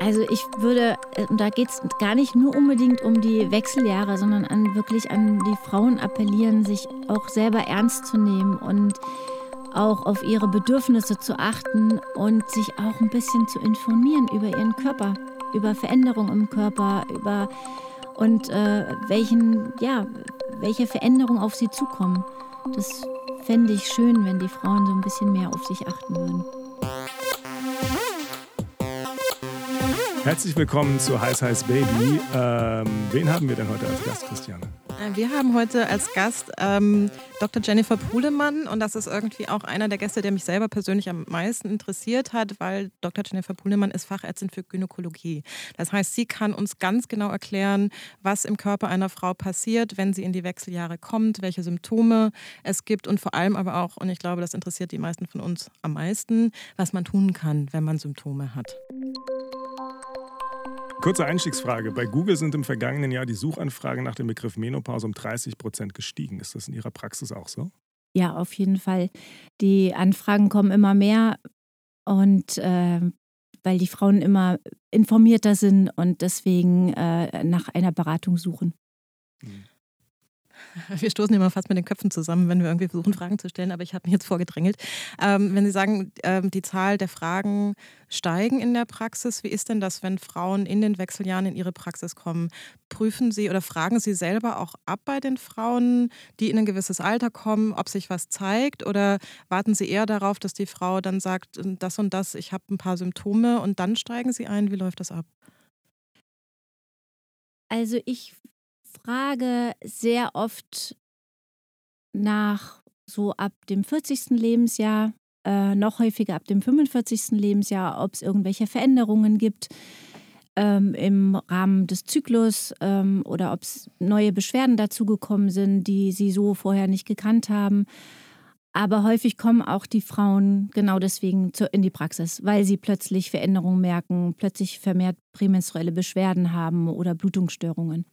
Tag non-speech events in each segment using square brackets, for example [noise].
Also ich würde, äh, da geht es gar nicht nur unbedingt um die Wechseljahre, sondern an wirklich an die Frauen appellieren, sich auch selber ernst zu nehmen und auch auf ihre Bedürfnisse zu achten und sich auch ein bisschen zu informieren über ihren Körper, über Veränderungen im Körper, über und äh, welchen, ja, welche Veränderungen auf sie zukommen. Das fände ich schön, wenn die Frauen so ein bisschen mehr auf sich achten würden. Herzlich willkommen zu Heiß Heiß Baby. Ähm, wen haben wir denn heute als Gast, Christiane? Äh, wir haben heute als Gast ähm, Dr. Jennifer Puhlemann und das ist irgendwie auch einer der Gäste, der mich selber persönlich am meisten interessiert hat, weil Dr. Jennifer Puhlemann ist Fachärztin für Gynäkologie. Das heißt, sie kann uns ganz genau erklären, was im Körper einer Frau passiert, wenn sie in die Wechseljahre kommt, welche Symptome es gibt und vor allem aber auch, und ich glaube, das interessiert die meisten von uns am meisten, was man tun kann, wenn man Symptome hat. Kurze Einstiegsfrage. Bei Google sind im vergangenen Jahr die Suchanfragen nach dem Begriff Menopause um 30 Prozent gestiegen. Ist das in Ihrer Praxis auch so? Ja, auf jeden Fall. Die Anfragen kommen immer mehr und äh, weil die Frauen immer informierter sind und deswegen äh, nach einer Beratung suchen. Mhm. [laughs] Wir stoßen immer fast mit den Köpfen zusammen, wenn wir irgendwie versuchen, Fragen zu stellen, aber ich habe mich jetzt vorgedrängelt. Ähm, wenn Sie sagen, ähm, die Zahl der Fragen steigen in der Praxis, wie ist denn das, wenn Frauen in den Wechseljahren in Ihre Praxis kommen? Prüfen Sie oder fragen Sie selber auch ab bei den Frauen, die in ein gewisses Alter kommen, ob sich was zeigt? Oder warten Sie eher darauf, dass die Frau dann sagt, das und das, ich habe ein paar Symptome und dann steigen Sie ein? Wie läuft das ab? Also ich frage sehr oft nach so ab dem 40. Lebensjahr, äh, noch häufiger ab dem 45. Lebensjahr, ob es irgendwelche Veränderungen gibt ähm, im Rahmen des Zyklus ähm, oder ob es neue Beschwerden dazugekommen sind, die sie so vorher nicht gekannt haben. Aber häufig kommen auch die Frauen genau deswegen in die Praxis, weil sie plötzlich Veränderungen merken, plötzlich vermehrt prämenstruelle Beschwerden haben oder Blutungsstörungen.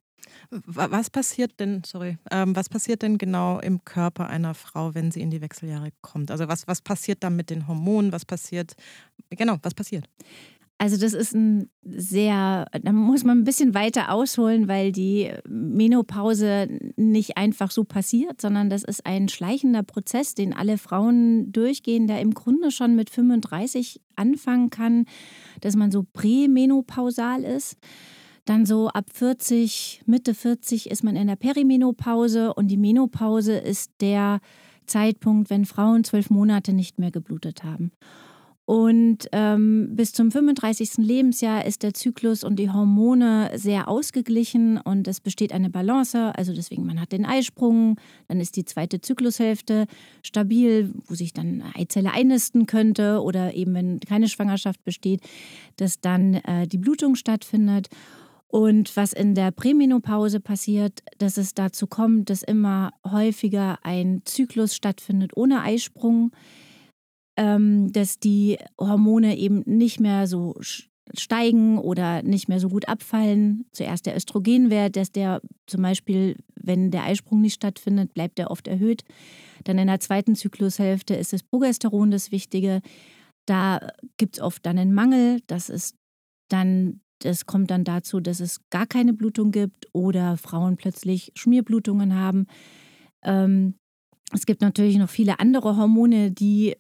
Was passiert denn, sorry, ähm, was passiert denn genau im Körper einer Frau, wenn sie in die Wechseljahre kommt? Also was, was passiert da mit den Hormonen? Was passiert, genau, was passiert? Also das ist ein sehr, da muss man ein bisschen weiter ausholen, weil die Menopause nicht einfach so passiert, sondern das ist ein schleichender Prozess, den alle Frauen durchgehen, der im Grunde schon mit 35 anfangen kann, dass man so prämenopausal ist. Dann so ab 40, Mitte 40 ist man in der Perimenopause und die Menopause ist der Zeitpunkt, wenn Frauen zwölf Monate nicht mehr geblutet haben. Und ähm, bis zum 35. Lebensjahr ist der Zyklus und die Hormone sehr ausgeglichen und es besteht eine Balance. Also deswegen, man hat den Eisprung, dann ist die zweite Zyklushälfte stabil, wo sich dann eine Eizelle einnisten könnte oder eben, wenn keine Schwangerschaft besteht, dass dann äh, die Blutung stattfindet. Und was in der Prämenopause passiert, dass es dazu kommt, dass immer häufiger ein Zyklus stattfindet ohne Eisprung, ähm, dass die Hormone eben nicht mehr so steigen oder nicht mehr so gut abfallen. Zuerst der Östrogenwert, dass der zum Beispiel, wenn der Eisprung nicht stattfindet, bleibt er oft erhöht. Dann in der zweiten Zyklushälfte ist das Progesteron das Wichtige. Da gibt es oft dann einen Mangel. Das ist dann es kommt dann dazu, dass es gar keine Blutung gibt oder Frauen plötzlich Schmierblutungen haben. Ähm, es gibt natürlich noch viele andere Hormone, die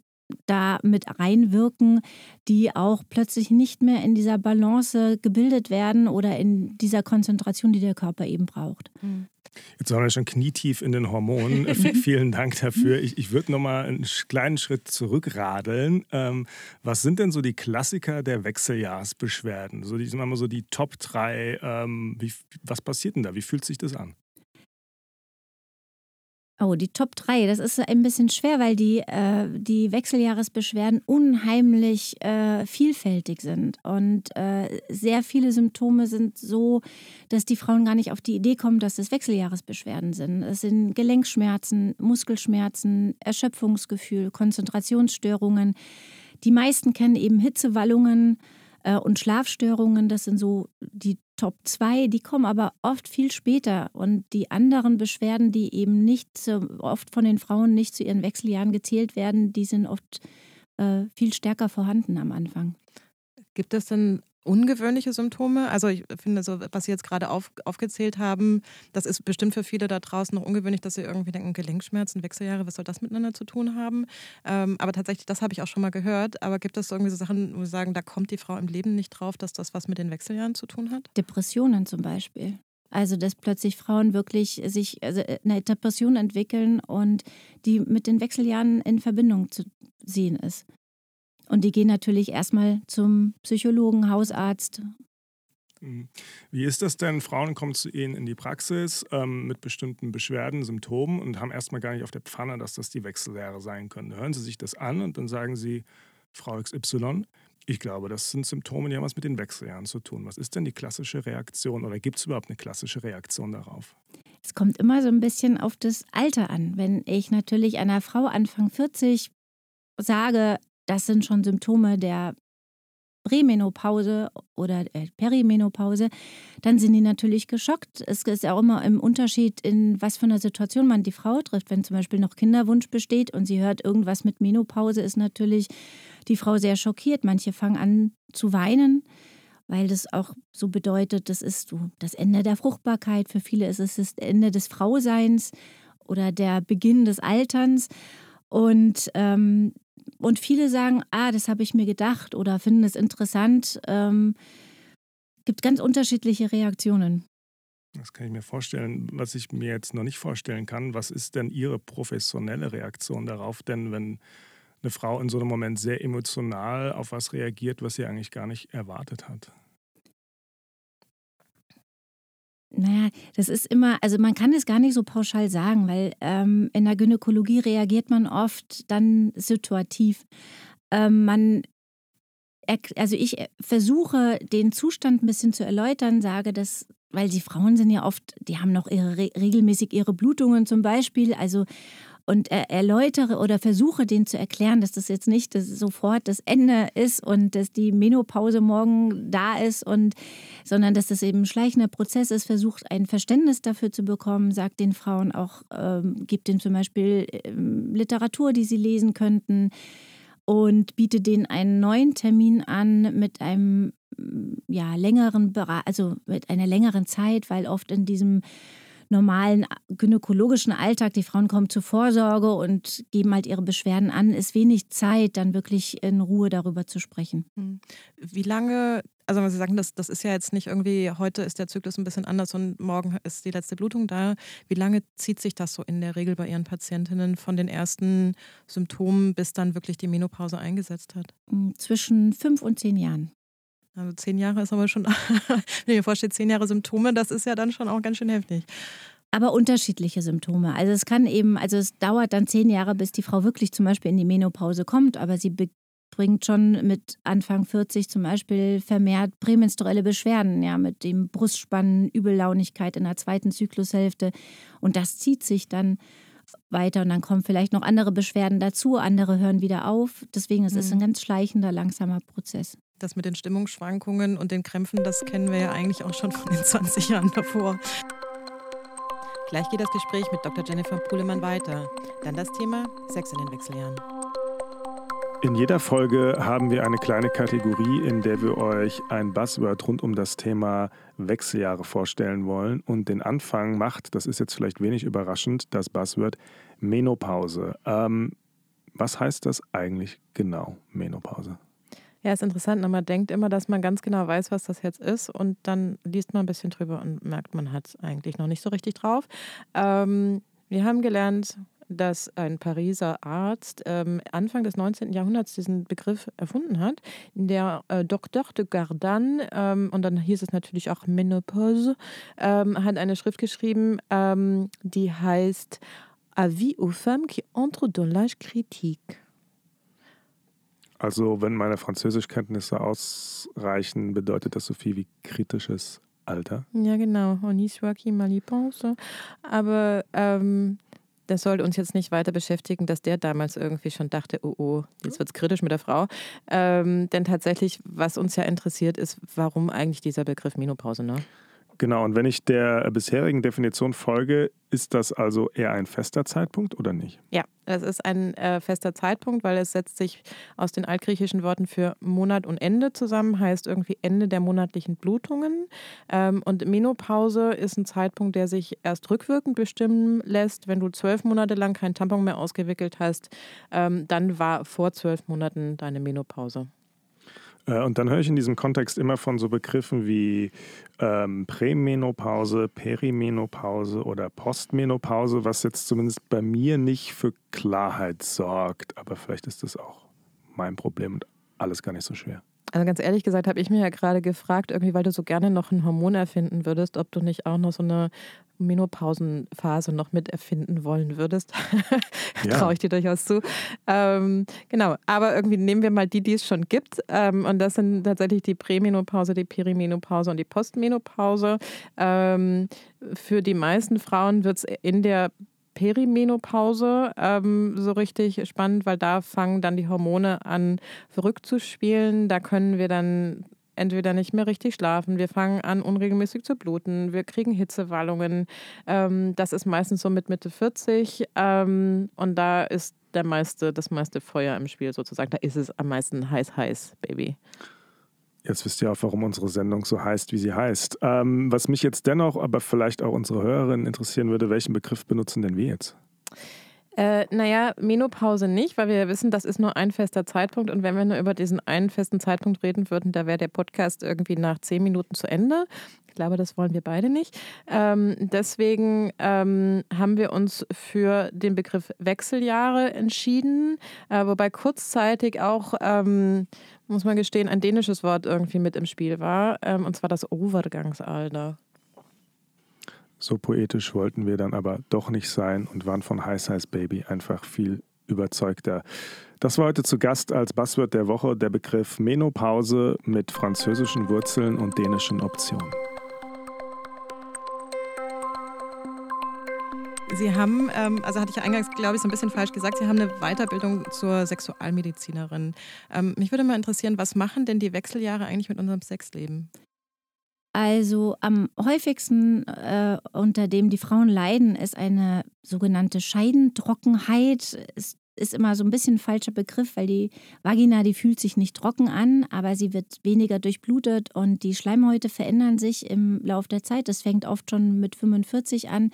da mit reinwirken, die auch plötzlich nicht mehr in dieser Balance gebildet werden oder in dieser Konzentration, die der Körper eben braucht. Mhm. Jetzt waren wir schon knietief in den Hormonen. [laughs] Vielen Dank dafür. Ich, ich würde noch mal einen kleinen Schritt zurückradeln. Ähm, was sind denn so die Klassiker der Wechseljahrsbeschwerden? So die, sagen wir mal so die Top 3. Ähm, wie, was passiert denn da? Wie fühlt sich das an? Oh, die Top 3, das ist ein bisschen schwer, weil die, äh, die Wechseljahresbeschwerden unheimlich äh, vielfältig sind. Und äh, sehr viele Symptome sind so, dass die Frauen gar nicht auf die Idee kommen, dass es Wechseljahresbeschwerden sind. Es sind Gelenkschmerzen, Muskelschmerzen, Erschöpfungsgefühl, Konzentrationsstörungen. Die meisten kennen eben Hitzewallungen äh, und Schlafstörungen. Das sind so die Top 2, die kommen aber oft viel später. Und die anderen Beschwerden, die eben nicht so, oft von den Frauen nicht zu ihren Wechseljahren gezählt werden, die sind oft äh, viel stärker vorhanden am Anfang. Gibt es denn ungewöhnliche Symptome? Also ich finde, so, was Sie jetzt gerade auf, aufgezählt haben, das ist bestimmt für viele da draußen noch ungewöhnlich, dass sie irgendwie denken, Gelenkschmerzen, Wechseljahre, was soll das miteinander zu tun haben? Ähm, aber tatsächlich, das habe ich auch schon mal gehört. Aber gibt es irgendwie so Sachen, wo Sie sagen, da kommt die Frau im Leben nicht drauf, dass das was mit den Wechseljahren zu tun hat? Depressionen zum Beispiel. Also, dass plötzlich Frauen wirklich sich also äh, eine Depression entwickeln und die mit den Wechseljahren in Verbindung zu sehen ist. Und die gehen natürlich erstmal zum Psychologen, Hausarzt. Mhm. Wie ist das denn? Frauen kommen zu Ihnen in die Praxis ähm, mit bestimmten Beschwerden, Symptomen und haben erstmal gar nicht auf der Pfanne, dass das die Wechseljahre sein können. Hören Sie sich das an und dann sagen Sie, Frau XY, ich glaube, das sind Symptome, die haben was mit den Wechseljahren zu tun. Was ist denn die klassische Reaktion oder gibt es überhaupt eine klassische Reaktion darauf? Es kommt immer so ein bisschen auf das Alter an. Wenn ich natürlich einer Frau Anfang 40 sage, das sind schon Symptome der Prämenopause oder äh, Perimenopause, dann sind die natürlich geschockt. Es ist ja auch immer im Unterschied, in was für einer Situation man die Frau trifft. Wenn zum Beispiel noch Kinderwunsch besteht und sie hört irgendwas mit Menopause, ist natürlich die Frau sehr schockiert. Manche fangen an zu weinen, weil das auch so bedeutet, das ist das Ende der Fruchtbarkeit. Für viele ist es das Ende des Frauseins oder der Beginn des Alterns. Und ähm, und viele sagen, ah, das habe ich mir gedacht oder finden es interessant. Ähm, gibt ganz unterschiedliche Reaktionen. Das kann ich mir vorstellen. Was ich mir jetzt noch nicht vorstellen kann, was ist denn Ihre professionelle Reaktion darauf? Denn wenn eine Frau in so einem Moment sehr emotional auf was reagiert, was sie eigentlich gar nicht erwartet hat. Naja, das ist immer, also man kann es gar nicht so pauschal sagen, weil ähm, in der Gynäkologie reagiert man oft dann situativ. Ähm, man, also ich äh, versuche den Zustand ein bisschen zu erläutern, sage, dass, weil die Frauen sind ja oft, die haben noch ihre, regelmäßig ihre Blutungen zum Beispiel, also und erläutere oder versuche denen zu erklären, dass das jetzt nicht das sofort das Ende ist und dass die Menopause morgen da ist und sondern dass das eben ein schleichender Prozess ist, versucht ein Verständnis dafür zu bekommen, sagt den Frauen auch, ähm, gibt ihnen zum Beispiel ähm, Literatur, die sie lesen könnten und bietet denen einen neuen Termin an mit einem ja, längeren, also mit einer längeren Zeit, weil oft in diesem normalen gynäkologischen Alltag, die Frauen kommen zur Vorsorge und geben halt ihre Beschwerden an, ist wenig Zeit, dann wirklich in Ruhe darüber zu sprechen. Hm. Wie lange, also Sie sagen, das, das ist ja jetzt nicht irgendwie, heute ist der Zyklus ein bisschen anders und morgen ist die letzte Blutung da. Wie lange zieht sich das so in der Regel bei Ihren Patientinnen von den ersten Symptomen bis dann wirklich die Menopause eingesetzt hat? Hm, zwischen fünf und zehn Jahren. Also zehn Jahre ist aber schon, [laughs] wenn ich mir vorstelle, zehn Jahre Symptome, das ist ja dann schon auch ganz schön heftig. Aber unterschiedliche Symptome. Also es kann eben, also es dauert dann zehn Jahre, bis die Frau wirklich zum Beispiel in die Menopause kommt, aber sie bringt schon mit Anfang 40 zum Beispiel vermehrt prämenstruelle Beschwerden, ja, mit dem Brustspannen, Übellaunigkeit in der zweiten Zyklushälfte. Und das zieht sich dann weiter und dann kommen vielleicht noch andere Beschwerden dazu, andere hören wieder auf. Deswegen ist es mhm. ein ganz schleichender, langsamer Prozess. Das mit den Stimmungsschwankungen und den Krämpfen, das kennen wir ja eigentlich auch schon von den [laughs] 20 Jahren davor. Gleich geht das Gespräch mit Dr. Jennifer Puhlemann weiter. Dann das Thema Sex in den Wechseljahren. In jeder Folge haben wir eine kleine Kategorie, in der wir euch ein Buzzword rund um das Thema Wechseljahre vorstellen wollen. Und den Anfang macht, das ist jetzt vielleicht wenig überraschend, das Buzzword Menopause. Ähm, was heißt das eigentlich genau, Menopause? Ja, ist interessant. Ne? Man denkt immer, dass man ganz genau weiß, was das jetzt ist. Und dann liest man ein bisschen drüber und merkt, man hat es eigentlich noch nicht so richtig drauf. Ähm, wir haben gelernt, dass ein Pariser Arzt ähm, Anfang des 19. Jahrhunderts diesen Begriff erfunden hat. Der äh, Docteur de Gardan, ähm, und dann hieß es natürlich auch Menopause, ähm, hat eine Schrift geschrieben, ähm, die heißt Avis aux femmes qui entrent dans l'âge critique. Also, wenn meine Französischkenntnisse ausreichen, bedeutet das so viel wie kritisches Alter. Ja, genau. On y soit qui mal y pense. Aber ähm, das sollte uns jetzt nicht weiter beschäftigen, dass der damals irgendwie schon dachte, oh, oh, jetzt wird es kritisch mit der Frau. Ähm, denn tatsächlich, was uns ja interessiert, ist, warum eigentlich dieser Begriff Menopause, ne? Genau, und wenn ich der bisherigen Definition folge, ist das also eher ein fester Zeitpunkt oder nicht? Ja, es ist ein äh, fester Zeitpunkt, weil es setzt sich aus den altgriechischen Worten für Monat und Ende zusammen, heißt irgendwie Ende der monatlichen Blutungen. Ähm, und Menopause ist ein Zeitpunkt, der sich erst rückwirkend bestimmen lässt. Wenn du zwölf Monate lang kein Tampon mehr ausgewickelt hast, ähm, dann war vor zwölf Monaten deine Menopause. Äh, und dann höre ich in diesem Kontext immer von so Begriffen wie ähm, Prämenopause, Perimenopause oder Postmenopause, was jetzt zumindest bei mir nicht für Klarheit sorgt. Aber vielleicht ist das auch mein Problem und alles gar nicht so schwer. Also ganz ehrlich gesagt habe ich mir ja gerade gefragt, irgendwie, weil du so gerne noch ein Hormon erfinden würdest, ob du nicht auch noch so eine Menopausenphase noch mit erfinden wollen würdest. [laughs] ja. Traue ich dir durchaus zu. Ähm, genau, aber irgendwie nehmen wir mal die, die es schon gibt. Ähm, und das sind tatsächlich die Prämenopause, die Perimenopause und die Postmenopause. Ähm, für die meisten Frauen wird es in der Perimenopause ähm, so richtig spannend, weil da fangen dann die Hormone an verrückt zu spielen. Da können wir dann entweder nicht mehr richtig schlafen, wir fangen an unregelmäßig zu bluten, wir kriegen Hitzewallungen. Ähm, das ist meistens so mit Mitte 40 ähm, und da ist der meiste, das meiste Feuer im Spiel sozusagen. Da ist es am meisten heiß, heiß, Baby. Jetzt wisst ihr auch, warum unsere Sendung so heißt, wie sie heißt. Ähm, was mich jetzt dennoch, aber vielleicht auch unsere Hörerinnen interessieren würde, welchen Begriff benutzen denn wir jetzt? Äh, naja, Menopause nicht, weil wir wissen, das ist nur ein fester Zeitpunkt. Und wenn wir nur über diesen einen festen Zeitpunkt reden würden, da wäre der Podcast irgendwie nach zehn Minuten zu Ende. Ich glaube, das wollen wir beide nicht. Ähm, deswegen ähm, haben wir uns für den Begriff Wechseljahre entschieden, äh, wobei kurzzeitig auch, ähm, muss man gestehen, ein dänisches Wort irgendwie mit im Spiel war, ähm, und zwar das Overgangsalter. So poetisch wollten wir dann aber doch nicht sein und waren von High Size Baby einfach viel überzeugter. Das war heute zu Gast als Buzzword der Woche der Begriff Menopause mit französischen Wurzeln und dänischen Optionen. Sie haben, ähm, also hatte ich eingangs, glaube ich, so ein bisschen falsch gesagt, Sie haben eine Weiterbildung zur Sexualmedizinerin. Ähm, mich würde mal interessieren, was machen denn die Wechseljahre eigentlich mit unserem Sexleben? Also am häufigsten, äh, unter dem die Frauen leiden, ist eine sogenannte Scheidentrockenheit. Ist, ist immer so ein bisschen ein falscher Begriff, weil die Vagina, die fühlt sich nicht trocken an, aber sie wird weniger durchblutet und die Schleimhäute verändern sich im Laufe der Zeit. Das fängt oft schon mit 45 an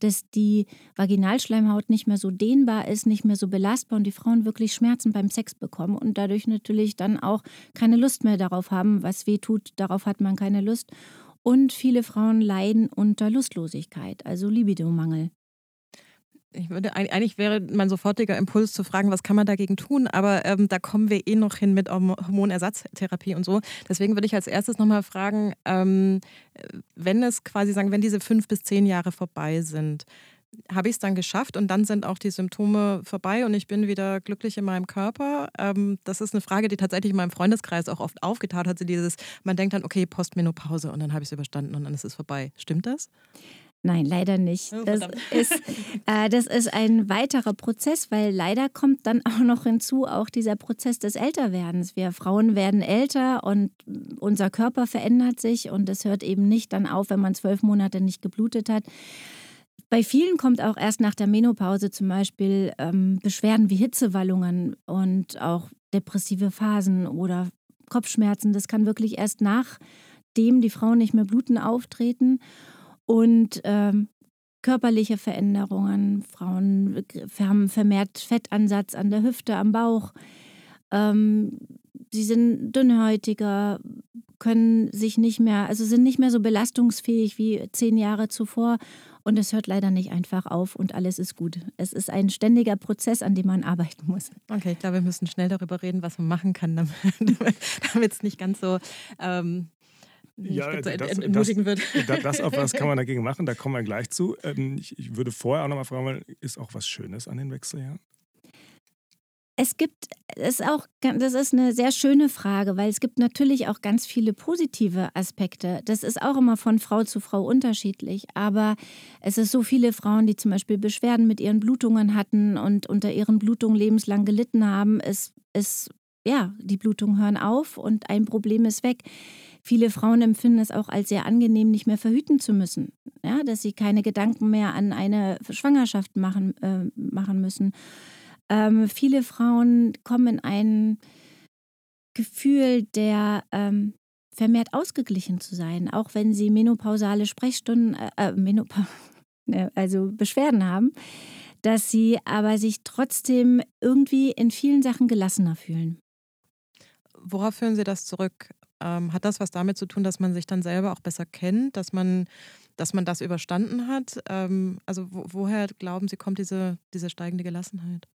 dass die Vaginalschleimhaut nicht mehr so dehnbar ist, nicht mehr so belastbar und die Frauen wirklich Schmerzen beim Sex bekommen und dadurch natürlich dann auch keine Lust mehr darauf haben, was weh tut, darauf hat man keine Lust. Und viele Frauen leiden unter Lustlosigkeit, also Libidomangel. Ich würde eigentlich wäre mein sofortiger Impuls zu fragen, was kann man dagegen tun, aber ähm, da kommen wir eh noch hin mit Hormonersatztherapie und so. Deswegen würde ich als erstes nochmal fragen, ähm, wenn es quasi sagen, wenn diese fünf bis zehn Jahre vorbei sind, habe ich es dann geschafft und dann sind auch die Symptome vorbei und ich bin wieder glücklich in meinem Körper? Ähm, das ist eine Frage, die tatsächlich in meinem Freundeskreis auch oft aufgetaucht hat. So dieses, man denkt dann, okay, Postmenopause und dann habe ich es überstanden und dann ist es vorbei. Stimmt das? Nein, leider nicht. Oh, das, ist, [laughs] äh, das ist ein weiterer Prozess, weil leider kommt dann [laughs] auch noch hinzu auch dieser Prozess des Älterwerdens. Wir Frauen werden älter und unser Körper verändert sich und es hört eben nicht dann auf, wenn man zwölf Monate nicht geblutet hat. Bei vielen kommt auch erst nach der Menopause zum Beispiel ähm, Beschwerden wie Hitzewallungen und auch depressive Phasen oder Kopfschmerzen. Das kann wirklich erst nachdem die Frauen nicht mehr bluten auftreten und ähm, körperliche Veränderungen. Frauen haben vermehrt Fettansatz an der Hüfte, am Bauch. Ähm, sie sind dünnhäutiger, können sich nicht mehr, also sind nicht mehr so belastungsfähig wie zehn Jahre zuvor. Und es hört leider nicht einfach auf und alles ist gut. Es ist ein ständiger Prozess, an dem man arbeiten muss. Okay, ich glaube, wir müssen schnell darüber reden, was man machen kann, [laughs] damit es nicht ganz so ähm, ja, das, entmutigen wird. Das, das, auf was kann man [laughs] dagegen machen, da kommen wir gleich zu. Ähm, ich, ich würde vorher auch noch mal fragen, ist auch was Schönes an den Wechseljahren? Es gibt, ist auch, das ist eine sehr schöne Frage, weil es gibt natürlich auch ganz viele positive Aspekte. Das ist auch immer von Frau zu Frau unterschiedlich. Aber es ist so viele Frauen, die zum Beispiel Beschwerden mit ihren Blutungen hatten und unter ihren Blutungen lebenslang gelitten haben. Es ist, ja, die Blutungen hören auf und ein Problem ist weg. Viele Frauen empfinden es auch als sehr angenehm, nicht mehr verhüten zu müssen. Ja, dass sie keine Gedanken mehr an eine Schwangerschaft machen, äh, machen müssen. Ähm, viele Frauen kommen in ein Gefühl der ähm, vermehrt ausgeglichen zu sein, auch wenn sie menopausale Sprechstunden, äh, äh Menopau [laughs] ne, also Beschwerden haben, dass sie aber sich trotzdem irgendwie in vielen Sachen gelassener fühlen. Worauf führen Sie das zurück? Ähm, hat das was damit zu tun, dass man sich dann selber auch besser kennt, dass man, dass man das überstanden hat? Ähm, also wo, woher glauben Sie, kommt diese, diese steigende Gelassenheit?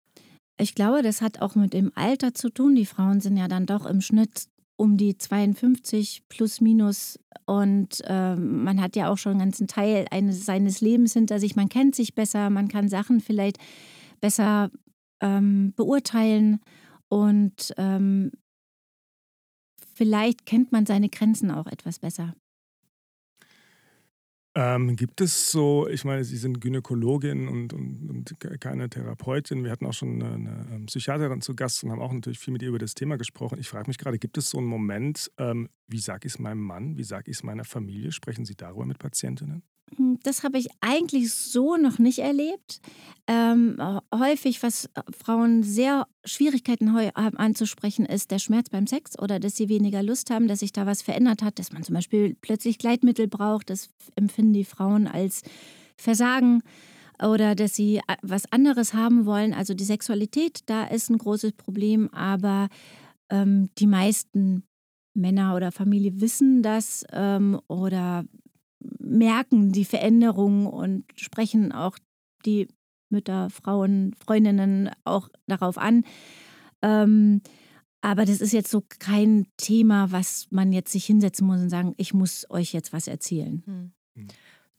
Ich glaube, das hat auch mit dem Alter zu tun. Die Frauen sind ja dann doch im Schnitt um die 52 plus minus und äh, man hat ja auch schon einen ganzen Teil eines, seines Lebens hinter sich. Man kennt sich besser, man kann Sachen vielleicht besser ähm, beurteilen und ähm, vielleicht kennt man seine Grenzen auch etwas besser. Ähm, gibt es so, ich meine, Sie sind Gynäkologin und, und, und keine Therapeutin. Wir hatten auch schon eine, eine, ähm, Psychiaterin zu Gast und haben auch natürlich viel mit ihr über das Thema gesprochen. Ich frage mich gerade, gibt es so einen Moment, ähm, wie sage ich es meinem Mann, wie sage ich es meiner Familie? Sprechen Sie darüber mit Patientinnen? Hm, das habe ich eigentlich so noch nicht erlebt. Ähm, häufig, was äh, Frauen sehr Schwierigkeiten haben anzusprechen, ist der Schmerz beim Sex oder dass sie weniger Lust haben, dass sich da was verändert hat, dass man zum Beispiel plötzlich Gleitmittel braucht. Das empfinden die Frauen als Versagen oder dass sie äh, was anderes haben wollen. Also die Sexualität, da ist ein großes Problem, aber ähm, die meisten Männer oder Familie wissen das ähm, oder merken die Veränderung und sprechen auch die Mütter, Frauen, Freundinnen auch darauf an. Ähm, aber das ist jetzt so kein Thema, was man jetzt sich hinsetzen muss und sagen, ich muss euch jetzt was erzählen. Hm. Hm.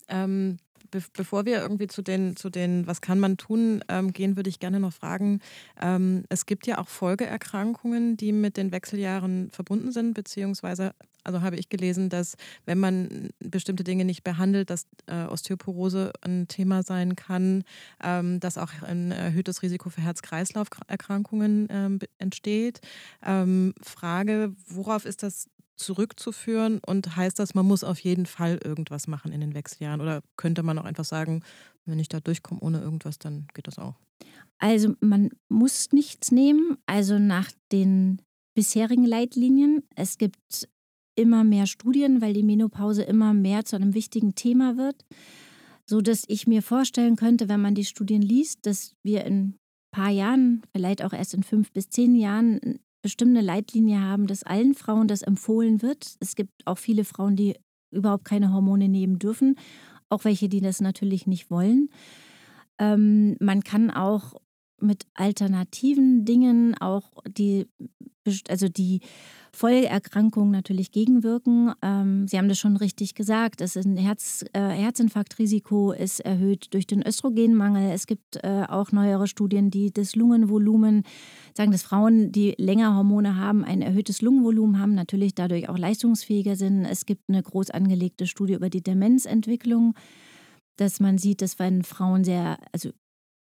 Ähm, be bevor wir irgendwie zu den, zu den Was kann man tun ähm, gehen, würde ich gerne noch fragen, ähm, es gibt ja auch Folgeerkrankungen, die mit den Wechseljahren verbunden sind, beziehungsweise, also habe ich gelesen, dass wenn man bestimmte Dinge nicht behandelt, dass äh, Osteoporose ein Thema sein kann, ähm, dass auch ein erhöhtes Risiko für Herz-Kreislauf-Erkrankungen ähm, entsteht. Ähm, Frage, worauf ist das zurückzuführen und heißt das, man muss auf jeden Fall irgendwas machen in den Wechseljahren oder könnte man auch einfach sagen, wenn ich da durchkomme ohne irgendwas, dann geht das auch? Also man muss nichts nehmen, also nach den bisherigen Leitlinien. Es gibt immer mehr Studien, weil die Menopause immer mehr zu einem wichtigen Thema wird, so dass ich mir vorstellen könnte, wenn man die Studien liest, dass wir in ein paar Jahren, vielleicht auch erst in fünf bis zehn Jahren bestimmte Leitlinie haben, dass allen Frauen das empfohlen wird. Es gibt auch viele Frauen, die überhaupt keine Hormone nehmen dürfen, auch welche, die das natürlich nicht wollen. Ähm, man kann auch mit alternativen Dingen auch die, also die Folgeerkrankungen natürlich gegenwirken. Ähm, Sie haben das schon richtig gesagt. Es ist ein Herz, äh, Herzinfarktrisiko ist erhöht durch den Östrogenmangel. Es gibt äh, auch neuere Studien, die das Lungenvolumen sagen, dass Frauen, die länger Hormone haben, ein erhöhtes Lungenvolumen haben, natürlich dadurch auch leistungsfähiger sind. Es gibt eine groß angelegte Studie über die Demenzentwicklung dass man sieht, dass wenn Frauen sehr, also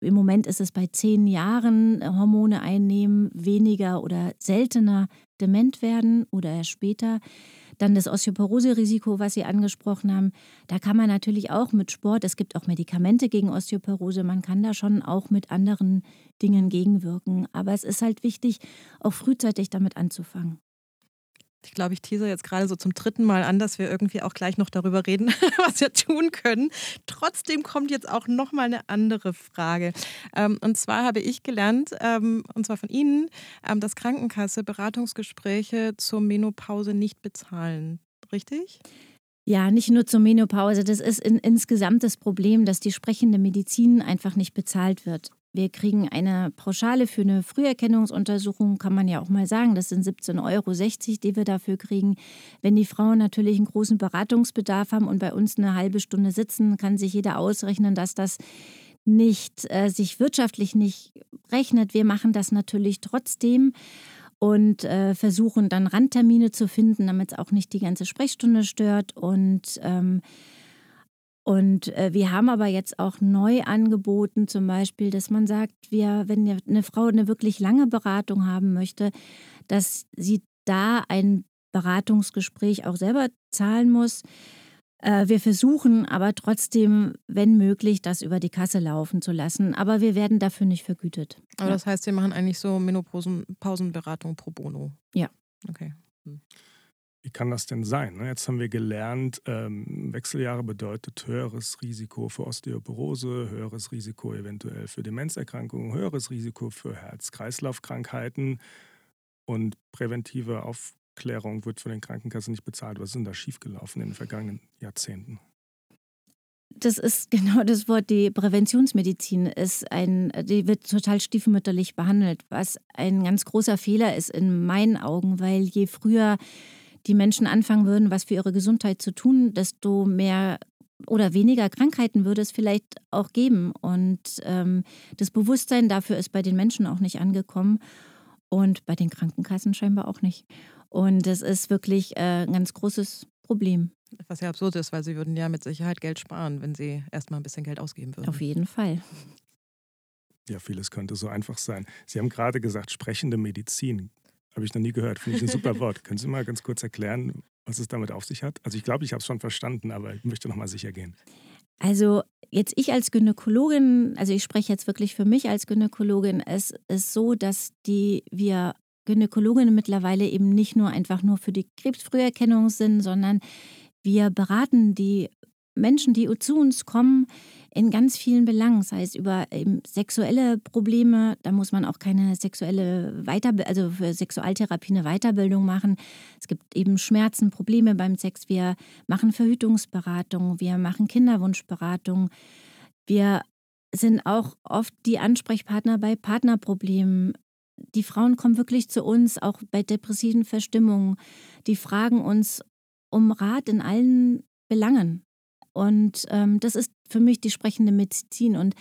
im Moment ist es bei zehn Jahren äh, Hormone einnehmen, weniger oder seltener dement werden oder später. Dann das Osteoporose-Risiko, was Sie angesprochen haben. Da kann man natürlich auch mit Sport, es gibt auch Medikamente gegen Osteoporose, man kann da schon auch mit anderen Dingen gegenwirken. Aber es ist halt wichtig, auch frühzeitig damit anzufangen. Ich glaube, ich tease jetzt gerade so zum dritten Mal an, dass wir irgendwie auch gleich noch darüber reden, [laughs] was wir tun können. Trotzdem kommt jetzt auch noch mal eine andere Frage. Ähm, und zwar habe ich gelernt, ähm, und zwar von Ihnen, ähm, dass Krankenkasse Beratungsgespräche zur Menopause nicht bezahlen. Richtig? Ja, nicht nur zur Menopause. Das ist in, insgesamt das Problem, dass die sprechende Medizin einfach nicht bezahlt wird. Wir kriegen eine Pauschale für eine Früherkennungsuntersuchung, kann man ja auch mal sagen. Das sind 17,60 Euro, die wir dafür kriegen. Wenn die Frauen natürlich einen großen Beratungsbedarf haben und bei uns eine halbe Stunde sitzen, kann sich jeder ausrechnen, dass das nicht äh, sich wirtschaftlich nicht rechnet. Wir machen das natürlich trotzdem und äh, versuchen dann Randtermine zu finden, damit es auch nicht die ganze Sprechstunde stört und ähm, und äh, wir haben aber jetzt auch neu angeboten, zum Beispiel, dass man sagt, wir, wenn eine Frau eine wirklich lange Beratung haben möchte, dass sie da ein Beratungsgespräch auch selber zahlen muss. Äh, wir versuchen aber trotzdem, wenn möglich, das über die Kasse laufen zu lassen. Aber wir werden dafür nicht vergütet. Aber ja. das heißt, Sie machen eigentlich so Menopausenberatung pro bono? Ja. Okay. Hm. Wie kann das denn sein? Ne? Jetzt haben wir gelernt, ähm, Wechseljahre bedeutet höheres Risiko für Osteoporose, höheres Risiko eventuell für Demenzerkrankungen, höheres Risiko für Herz-Kreislauf-Krankheiten und präventive Auf Aufklärung wird von den Krankenkassen nicht bezahlt. Was ist denn da schiefgelaufen in den vergangenen Jahrzehnten? Das ist [laughs] genau das Wort. Die Präventionsmedizin ist ein, die wird total stiefmütterlich behandelt, was ein ganz großer Fehler ist in meinen Augen, weil je früher die Menschen anfangen würden, was für ihre Gesundheit zu tun, desto mehr oder weniger Krankheiten würde es vielleicht auch geben. Und ähm, das Bewusstsein dafür ist bei den Menschen auch nicht angekommen und bei den Krankenkassen scheinbar auch nicht. Und das ist wirklich äh, ein ganz großes Problem. Was ja absurd ist, weil sie würden ja mit Sicherheit Geld sparen, wenn sie erstmal ein bisschen Geld ausgeben würden. Auf jeden Fall. Ja, vieles könnte so einfach sein. Sie haben gerade gesagt, sprechende Medizin. Habe ich noch nie gehört. Finde ich ein super [laughs] Wort. Können Sie mal ganz kurz erklären, was es damit auf sich hat? Also ich glaube, ich habe es schon verstanden, aber ich möchte noch mal sicher gehen. Also jetzt ich als Gynäkologin, also ich spreche jetzt wirklich für mich als Gynäkologin, es ist so, dass die wir Gynäkologinnen mittlerweile eben nicht nur einfach nur für die Krebsfrüherkennung sind, sondern wir beraten die Menschen, die zu uns kommen, in ganz vielen Belangen, sei es über sexuelle Probleme, da muss man auch keine sexuelle Weiterbildung, also für Sexualtherapie eine Weiterbildung machen. Es gibt eben Schmerzen, Probleme beim Sex. Wir machen Verhütungsberatung, wir machen Kinderwunschberatung. Wir sind auch oft die Ansprechpartner bei Partnerproblemen, die Frauen kommen wirklich zu uns, auch bei depressiven Verstimmungen. Die fragen uns um Rat in allen Belangen. Und ähm, das ist für mich die sprechende Medizin. Und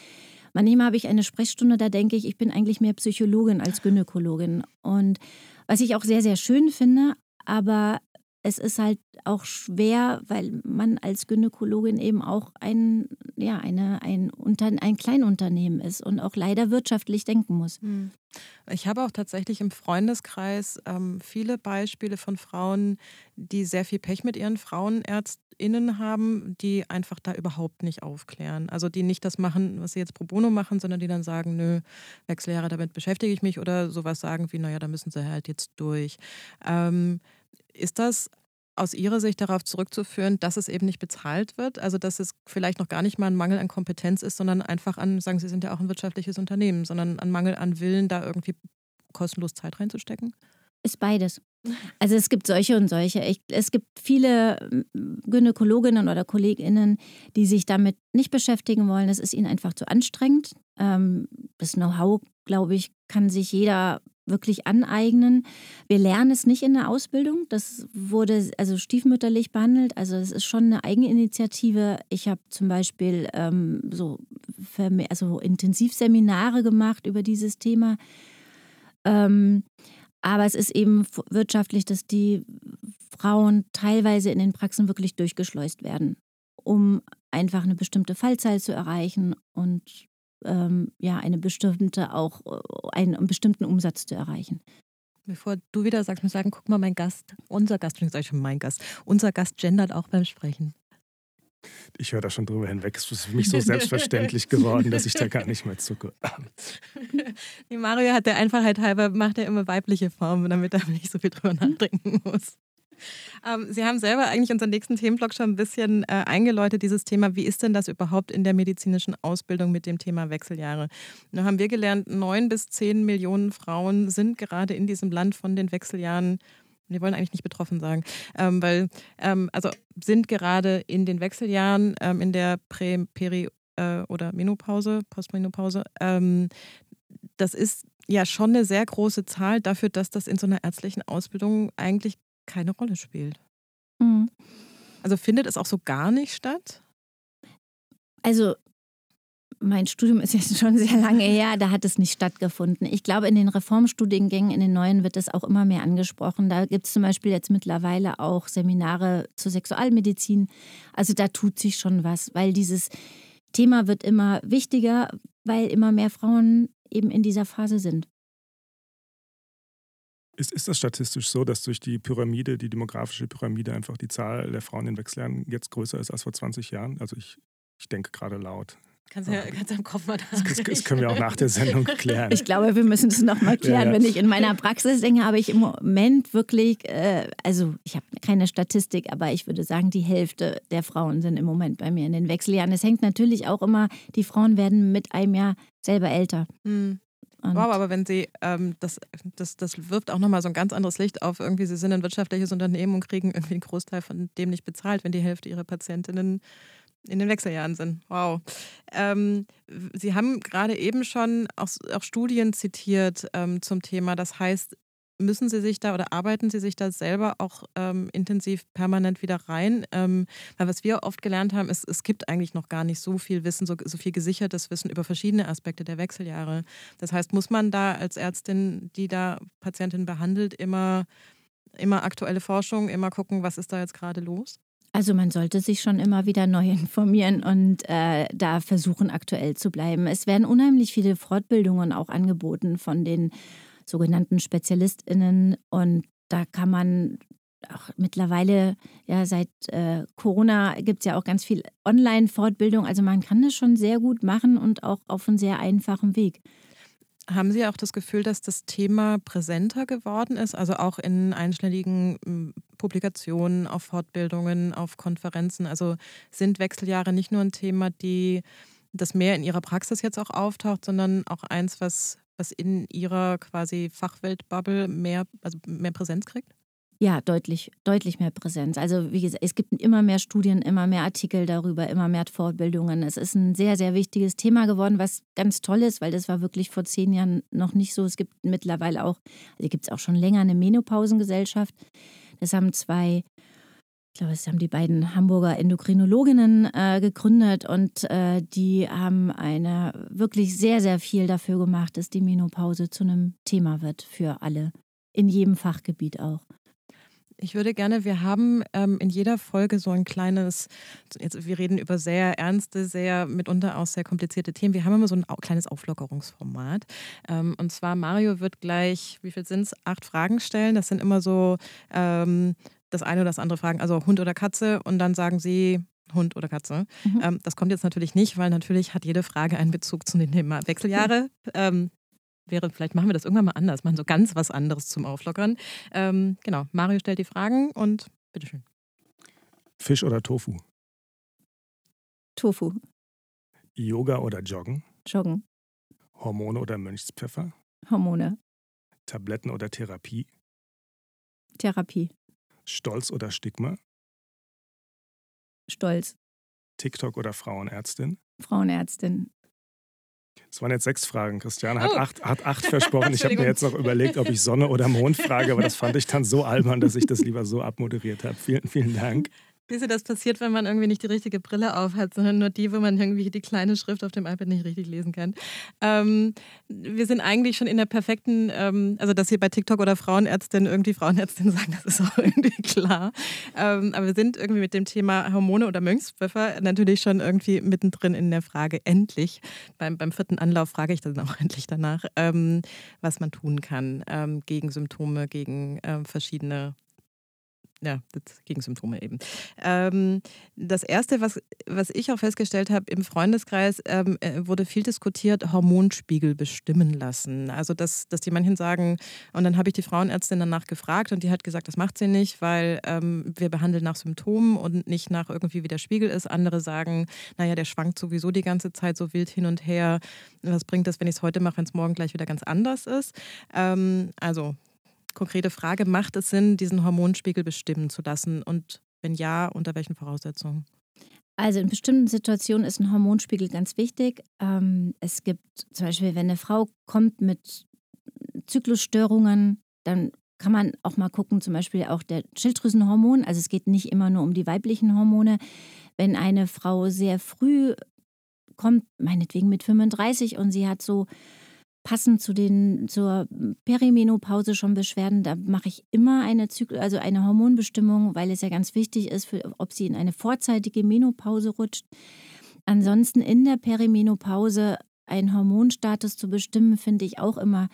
manchmal habe ich eine Sprechstunde, da denke ich, ich bin eigentlich mehr Psychologin als Gynäkologin. Und was ich auch sehr, sehr schön finde, aber es ist halt auch schwer, weil man als Gynäkologin eben auch ein, ja, eine, ein, Unter ein Kleinunternehmen ist und auch leider wirtschaftlich denken muss. Hm. Ich habe auch tatsächlich im Freundeskreis ähm, viele Beispiele von Frauen, die sehr viel Pech mit ihren FrauenärztInnen haben, die einfach da überhaupt nicht aufklären. Also die nicht das machen, was sie jetzt pro bono machen, sondern die dann sagen, nö, Wechseljahre, damit beschäftige ich mich oder sowas sagen wie, naja, da müssen sie halt jetzt durch. Ähm, ist das aus Ihrer Sicht darauf zurückzuführen, dass es eben nicht bezahlt wird? Also dass es vielleicht noch gar nicht mal ein Mangel an Kompetenz ist, sondern einfach an, sagen Sie sind ja auch ein wirtschaftliches Unternehmen, sondern an Mangel an Willen, da irgendwie kostenlos Zeit reinzustecken? Ist beides. Also es gibt solche und solche. Ich, es gibt viele Gynäkologinnen oder Kolleginnen, die sich damit nicht beschäftigen wollen. Es ist ihnen einfach zu anstrengend. Ähm, das Know-how, glaube ich, kann sich jeder wirklich aneignen. Wir lernen es nicht in der Ausbildung. Das wurde also stiefmütterlich behandelt. Also es ist schon eine Eigeninitiative. Ich habe zum Beispiel ähm, so also Intensivseminare gemacht über dieses Thema. Ähm, aber es ist eben wirtschaftlich, dass die Frauen teilweise in den Praxen wirklich durchgeschleust werden, um einfach eine bestimmte Fallzahl zu erreichen und ähm, ja, eine bestimmte auch äh, einen bestimmten Umsatz zu erreichen. Bevor du wieder sagst, muss ich sagen, guck mal, mein Gast, unser Gast, ich sage schon mein Gast, unser Gast gendert auch beim Sprechen. Ich höre da schon drüber hinweg. Es ist für mich so selbstverständlich geworden, dass ich da gar nicht mehr zucke. [laughs] Die Mario hat der Einfachheit halber, macht er immer weibliche Formen, damit er nicht so viel drüber nachdenken muss. Ähm, Sie haben selber eigentlich unseren nächsten Themenblock schon ein bisschen äh, eingeläutet, dieses Thema. Wie ist denn das überhaupt in der medizinischen Ausbildung mit dem Thema Wechseljahre? Nun haben wir gelernt, neun bis zehn Millionen Frauen sind gerade in diesem Land von den Wechseljahren wir wollen eigentlich nicht betroffen sagen, ähm, weil ähm, also sind gerade in den Wechseljahren ähm, in der Prä, Peri äh, oder Menopause, Postmenopause. Ähm, das ist ja schon eine sehr große Zahl dafür, dass das in so einer ärztlichen Ausbildung eigentlich keine Rolle spielt. Mhm. Also findet es auch so gar nicht statt? Also mein Studium ist jetzt [laughs] schon sehr lange her, da hat es nicht stattgefunden. Ich glaube, in den Reformstudiengängen, in den neuen, wird es auch immer mehr angesprochen. Da gibt es zum Beispiel jetzt mittlerweile auch Seminare zur Sexualmedizin. Also da tut sich schon was, weil dieses Thema wird immer wichtiger, weil immer mehr Frauen eben in dieser Phase sind. Ist, ist das statistisch so, dass durch die Pyramide, die demografische Pyramide, einfach die Zahl der Frauen in Wechseljahren jetzt größer ist als vor 20 Jahren? Also ich, ich denke gerade laut. Kannst du ja, kannst im Kopf mal das, das, das können wir auch nach der [laughs] Sendung klären. Ich glaube, wir müssen es nochmal klären. Ja, ja. Wenn ich in meiner Praxis denke, habe ich im Moment wirklich, äh, also ich habe keine Statistik, aber ich würde sagen, die Hälfte der Frauen sind im Moment bei mir in den Wechseljahren. Es hängt natürlich auch immer, die Frauen werden mit einem Jahr selber älter. Mhm. Wow, aber wenn Sie, ähm, das, das, das wirft auch nochmal so ein ganz anderes Licht auf, irgendwie Sie sind ein wirtschaftliches Unternehmen und kriegen irgendwie einen Großteil von dem nicht bezahlt, wenn die Hälfte Ihrer Patientinnen in den Wechseljahren sind. Wow. Ähm, Sie haben gerade eben schon auch, auch Studien zitiert ähm, zum Thema. Das heißt, müssen Sie sich da oder arbeiten Sie sich da selber auch ähm, intensiv permanent wieder rein? Ähm, weil was wir oft gelernt haben, ist, es gibt eigentlich noch gar nicht so viel Wissen, so, so viel gesichertes Wissen über verschiedene Aspekte der Wechseljahre. Das heißt, muss man da als Ärztin, die da Patientinnen behandelt, immer, immer aktuelle Forschung, immer gucken, was ist da jetzt gerade los? Also man sollte sich schon immer wieder neu [laughs] informieren und äh, da versuchen, aktuell zu bleiben. Es werden unheimlich viele Fortbildungen auch angeboten von den sogenannten Spezialistinnen und da kann man auch mittlerweile, ja, seit äh, Corona gibt es ja auch ganz viel Online-Fortbildung. Also man kann das schon sehr gut machen und auch auf einem sehr einfachen Weg. Haben Sie auch das Gefühl, dass das Thema präsenter geworden ist, also auch in einschnelligen hm, Publikationen, auf Fortbildungen, auf Konferenzen? Also sind Wechseljahre nicht nur ein Thema, die das mehr in Ihrer Praxis jetzt auch auftaucht, sondern auch eins, was, was in Ihrer quasi Fachweltbubble mehr, also mehr Präsenz kriegt? Ja, deutlich, deutlich mehr Präsenz. Also wie gesagt, es gibt immer mehr Studien, immer mehr Artikel darüber, immer mehr Fortbildungen. Es ist ein sehr, sehr wichtiges Thema geworden, was ganz toll ist, weil das war wirklich vor zehn Jahren noch nicht so. Es gibt mittlerweile auch, also gibt es auch schon länger eine Menopausengesellschaft. Das haben zwei, ich glaube, das haben die beiden Hamburger Endokrinologinnen äh, gegründet und äh, die haben eine wirklich sehr, sehr viel dafür gemacht, dass die Menopause zu einem Thema wird für alle, in jedem Fachgebiet auch. Ich würde gerne, wir haben ähm, in jeder Folge so ein kleines, jetzt, wir reden über sehr ernste, sehr mitunter auch sehr komplizierte Themen. Wir haben immer so ein kleines Auflockerungsformat. Ähm, und zwar, Mario wird gleich, wie viel sind es? Acht Fragen stellen. Das sind immer so ähm, das eine oder das andere Fragen, also Hund oder Katze. Und dann sagen sie, Hund oder Katze. Mhm. Ähm, das kommt jetzt natürlich nicht, weil natürlich hat jede Frage einen Bezug zu dem Thema Wechseljahre. Ähm, wäre, vielleicht machen wir das irgendwann mal anders, machen so ganz was anderes zum Auflockern. Ähm, genau, Mario stellt die Fragen und bitteschön. Fisch oder Tofu? Tofu. Yoga oder Joggen? Joggen. Hormone oder Mönchspfeffer? Hormone. Tabletten oder Therapie? Therapie. Stolz oder Stigma? Stolz. TikTok oder Frauenärztin? Frauenärztin. Das waren jetzt sechs Fragen. Christiane hat, oh. acht, hat acht versprochen. Ich habe mir jetzt noch überlegt, ob ich Sonne oder Mond frage, aber das fand ich dann so albern, dass ich das lieber so abmoderiert habe. Vielen, vielen Dank. Wie ist das passiert, wenn man irgendwie nicht die richtige Brille aufhat, sondern nur die, wo man irgendwie die kleine Schrift auf dem iPad nicht richtig lesen kann? Ähm, wir sind eigentlich schon in der perfekten, ähm, also dass hier bei TikTok oder Frauenärztin irgendwie Frauenärztin [laughs] sagen, das ist auch irgendwie klar. Ähm, aber wir sind irgendwie mit dem Thema Hormone oder Mönchspfeffer natürlich schon irgendwie mittendrin in der Frage, endlich. Beim, beim vierten Anlauf frage ich dann auch [laughs] endlich danach, ähm, was man tun kann ähm, gegen Symptome, gegen ähm, verschiedene ja, gegen Symptome eben. Ähm, das Erste, was, was ich auch festgestellt habe im Freundeskreis, ähm, äh, wurde viel diskutiert, Hormonspiegel bestimmen lassen. Also, dass, dass die manchen sagen, und dann habe ich die Frauenärztin danach gefragt und die hat gesagt, das macht sie nicht, weil ähm, wir behandeln nach Symptomen und nicht nach irgendwie, wie der Spiegel ist. Andere sagen, naja, der schwankt sowieso die ganze Zeit so wild hin und her. Was bringt das, wenn ich es heute mache, wenn es morgen gleich wieder ganz anders ist? Ähm, also, konkrete Frage, macht es Sinn, diesen Hormonspiegel bestimmen zu lassen? Und wenn ja, unter welchen Voraussetzungen? Also in bestimmten Situationen ist ein Hormonspiegel ganz wichtig. Ähm, es gibt zum Beispiel, wenn eine Frau kommt mit Zyklusstörungen, dann kann man auch mal gucken, zum Beispiel auch der Schilddrüsenhormon. Also es geht nicht immer nur um die weiblichen Hormone. Wenn eine Frau sehr früh kommt, meinetwegen mit 35 und sie hat so passend zu den, zur Perimenopause schon Beschwerden, da mache ich immer eine Zyklus, also eine Hormonbestimmung, weil es ja ganz wichtig ist, für, ob sie in eine vorzeitige Menopause rutscht. Ansonsten in der Perimenopause einen Hormonstatus zu bestimmen, finde ich auch immer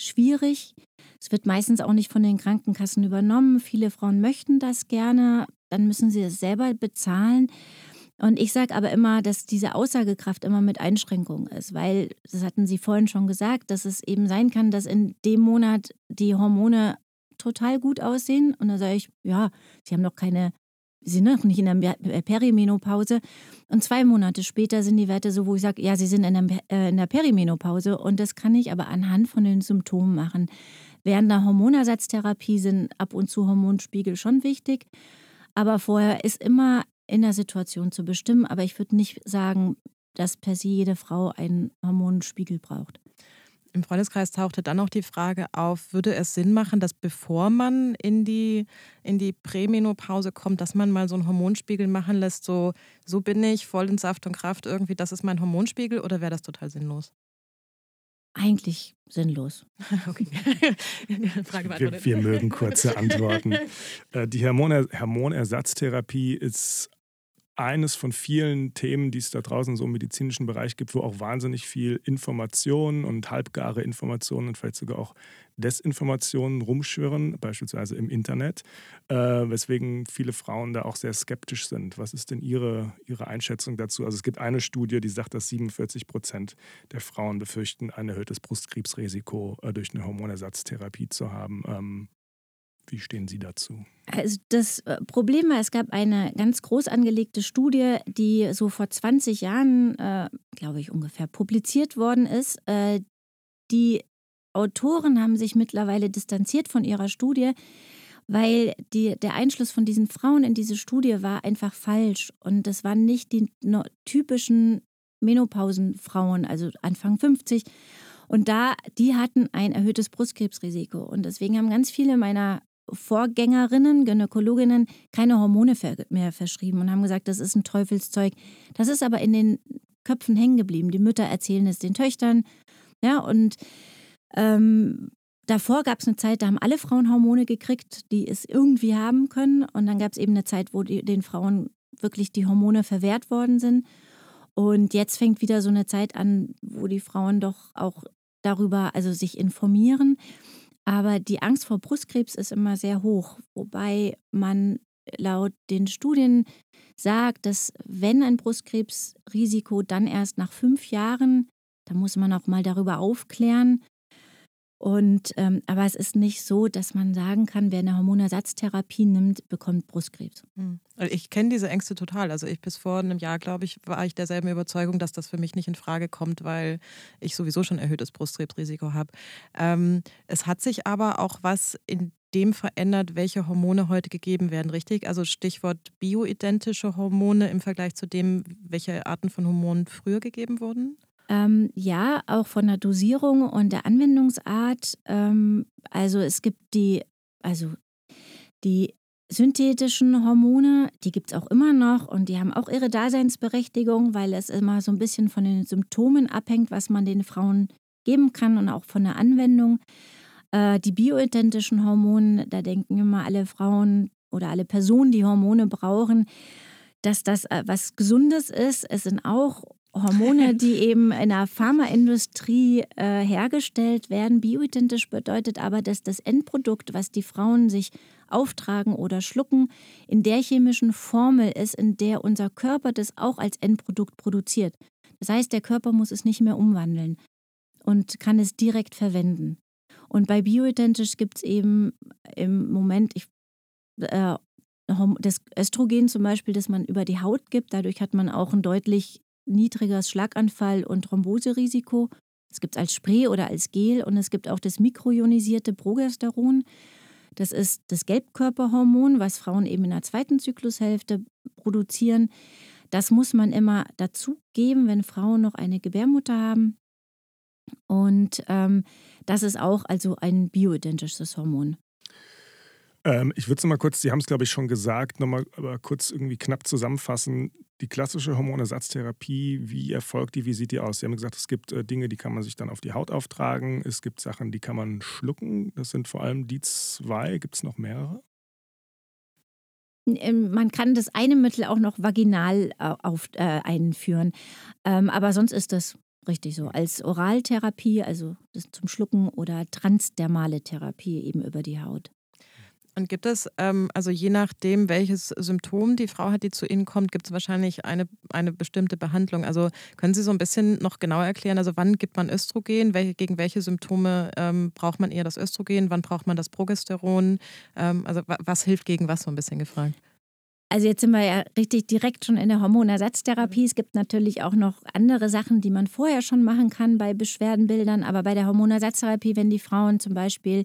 schwierig. Es wird meistens auch nicht von den Krankenkassen übernommen. Viele Frauen möchten das gerne, dann müssen sie es selber bezahlen. Und ich sage aber immer, dass diese Aussagekraft immer mit Einschränkungen ist, weil, das hatten Sie vorhin schon gesagt, dass es eben sein kann, dass in dem Monat die Hormone total gut aussehen. Und dann sage ich, ja, Sie haben noch keine, Sie sind noch nicht in der Perimenopause. Und zwei Monate später sind die Werte so, wo ich sage, ja, Sie sind in der, äh, in der Perimenopause. Und das kann ich aber anhand von den Symptomen machen. Während der Hormonersatztherapie sind ab und zu Hormonspiegel schon wichtig. Aber vorher ist immer in der Situation zu bestimmen. Aber ich würde nicht sagen, dass per se jede Frau einen Hormonspiegel braucht. Im Freundeskreis tauchte dann auch die Frage auf, würde es Sinn machen, dass bevor man in die, in die Prämenopause kommt, dass man mal so einen Hormonspiegel machen lässt, so, so bin ich, voll in Saft und Kraft irgendwie, das ist mein Hormonspiegel oder wäre das total sinnlos? Eigentlich sinnlos. [laughs] okay. [laughs] Frage wir, wir mögen kurze Antworten. [laughs] Äh, die Hormoner Hormonersatztherapie ist eines von vielen Themen, die es da draußen so im medizinischen Bereich gibt, wo auch wahnsinnig viel Information und halbgare Informationen und vielleicht sogar auch Desinformationen rumschwirren, beispielsweise im Internet, äh, weswegen viele Frauen da auch sehr skeptisch sind. Was ist denn Ihre, Ihre Einschätzung dazu? Also es gibt eine Studie, die sagt, dass 47 Prozent der Frauen befürchten, ein erhöhtes Brustkrebsrisiko äh, durch eine Hormonersatztherapie zu haben. Ähm, wie stehen Sie dazu? Also das äh, Problem war, es gab eine ganz groß angelegte Studie, die so vor 20 Jahren, äh, glaube ich, ungefähr publiziert worden ist. Äh, die Autoren haben sich mittlerweile distanziert von ihrer Studie, weil die, der Einschluss von diesen Frauen in diese Studie war einfach falsch. Und das waren nicht die typischen Menopausenfrauen, also Anfang 50. Und da, die hatten ein erhöhtes Brustkrebsrisiko. Und deswegen haben ganz viele meiner Vorgängerinnen, Gynäkologinnen, keine Hormone mehr verschrieben und haben gesagt, das ist ein Teufelszeug. Das ist aber in den Köpfen hängen geblieben. Die Mütter erzählen es den Töchtern. Ja, und ähm, davor gab es eine Zeit, da haben alle Frauen Hormone gekriegt, die es irgendwie haben können. Und dann gab es eben eine Zeit, wo die, den Frauen wirklich die Hormone verwehrt worden sind. Und jetzt fängt wieder so eine Zeit an, wo die Frauen doch auch darüber, also sich informieren. Aber die Angst vor Brustkrebs ist immer sehr hoch, wobei man laut den Studien sagt, dass wenn ein Brustkrebsrisiko dann erst nach fünf Jahren, da muss man auch mal darüber aufklären, und, ähm, aber es ist nicht so, dass man sagen kann, wer eine Hormonersatztherapie nimmt, bekommt Brustkrebs. Hm. Ich kenne diese Ängste total. Also ich bis vor einem Jahr, glaube ich, war ich derselben Überzeugung, dass das für mich nicht in Frage kommt, weil ich sowieso schon erhöhtes Brustkrebsrisiko habe. Ähm, es hat sich aber auch was in dem verändert, welche Hormone heute gegeben werden, richtig? Also Stichwort bioidentische Hormone im Vergleich zu dem, welche Arten von Hormonen früher gegeben wurden? Ähm, ja, auch von der Dosierung und der Anwendungsart. Ähm, also es gibt die, also die synthetischen Hormone, die gibt es auch immer noch und die haben auch ihre Daseinsberechtigung, weil es immer so ein bisschen von den Symptomen abhängt, was man den Frauen geben kann und auch von der Anwendung. Äh, die bioidentischen Hormone, da denken immer alle Frauen oder alle Personen, die Hormone brauchen, dass das äh, was Gesundes ist. Es sind auch Hormone, [laughs] die eben in der Pharmaindustrie äh, hergestellt werden. Bioidentisch bedeutet aber, dass das Endprodukt, was die Frauen sich auftragen oder schlucken, in der chemischen Formel ist, in der unser Körper das auch als Endprodukt produziert. Das heißt, der Körper muss es nicht mehr umwandeln und kann es direkt verwenden. Und bei bioidentisch gibt es eben im Moment, ich, äh, das Östrogen zum Beispiel, das man über die Haut gibt. Dadurch hat man auch ein deutlich niedriges Schlaganfall- und Thromboserisiko. Es gibt es als Spray oder als Gel und es gibt auch das mikroionisierte Progesteron. Das ist das Gelbkörperhormon, was Frauen eben in der zweiten Zyklushälfte produzieren. Das muss man immer dazu geben, wenn Frauen noch eine Gebärmutter haben. Und ähm, das ist auch also ein bioidentisches Hormon. Ähm, ich würde es mal kurz, Sie haben es glaube ich schon gesagt, nochmal aber kurz irgendwie knapp zusammenfassen. Die klassische Hormonersatztherapie, wie erfolgt die, wie sieht die aus? Sie haben gesagt, es gibt äh, Dinge, die kann man sich dann auf die Haut auftragen. Es gibt Sachen, die kann man schlucken. Das sind vor allem die zwei. Gibt es noch mehrere? Ähm, man kann das eine Mittel auch noch vaginal äh, auf, äh, einführen. Ähm, aber sonst ist das richtig so. Als Oraltherapie, also zum Schlucken oder transdermale Therapie eben über die Haut. Und gibt es, ähm, also je nachdem, welches Symptom die Frau hat, die zu Ihnen kommt, gibt es wahrscheinlich eine, eine bestimmte Behandlung. Also können Sie so ein bisschen noch genauer erklären, also wann gibt man Östrogen, welche, gegen welche Symptome ähm, braucht man eher das Östrogen, wann braucht man das Progesteron, ähm, also was hilft gegen was so ein bisschen gefragt? Also jetzt sind wir ja richtig direkt schon in der Hormonersatztherapie. Es gibt natürlich auch noch andere Sachen, die man vorher schon machen kann bei Beschwerdenbildern. Aber bei der Hormonersatztherapie, wenn die Frauen zum Beispiel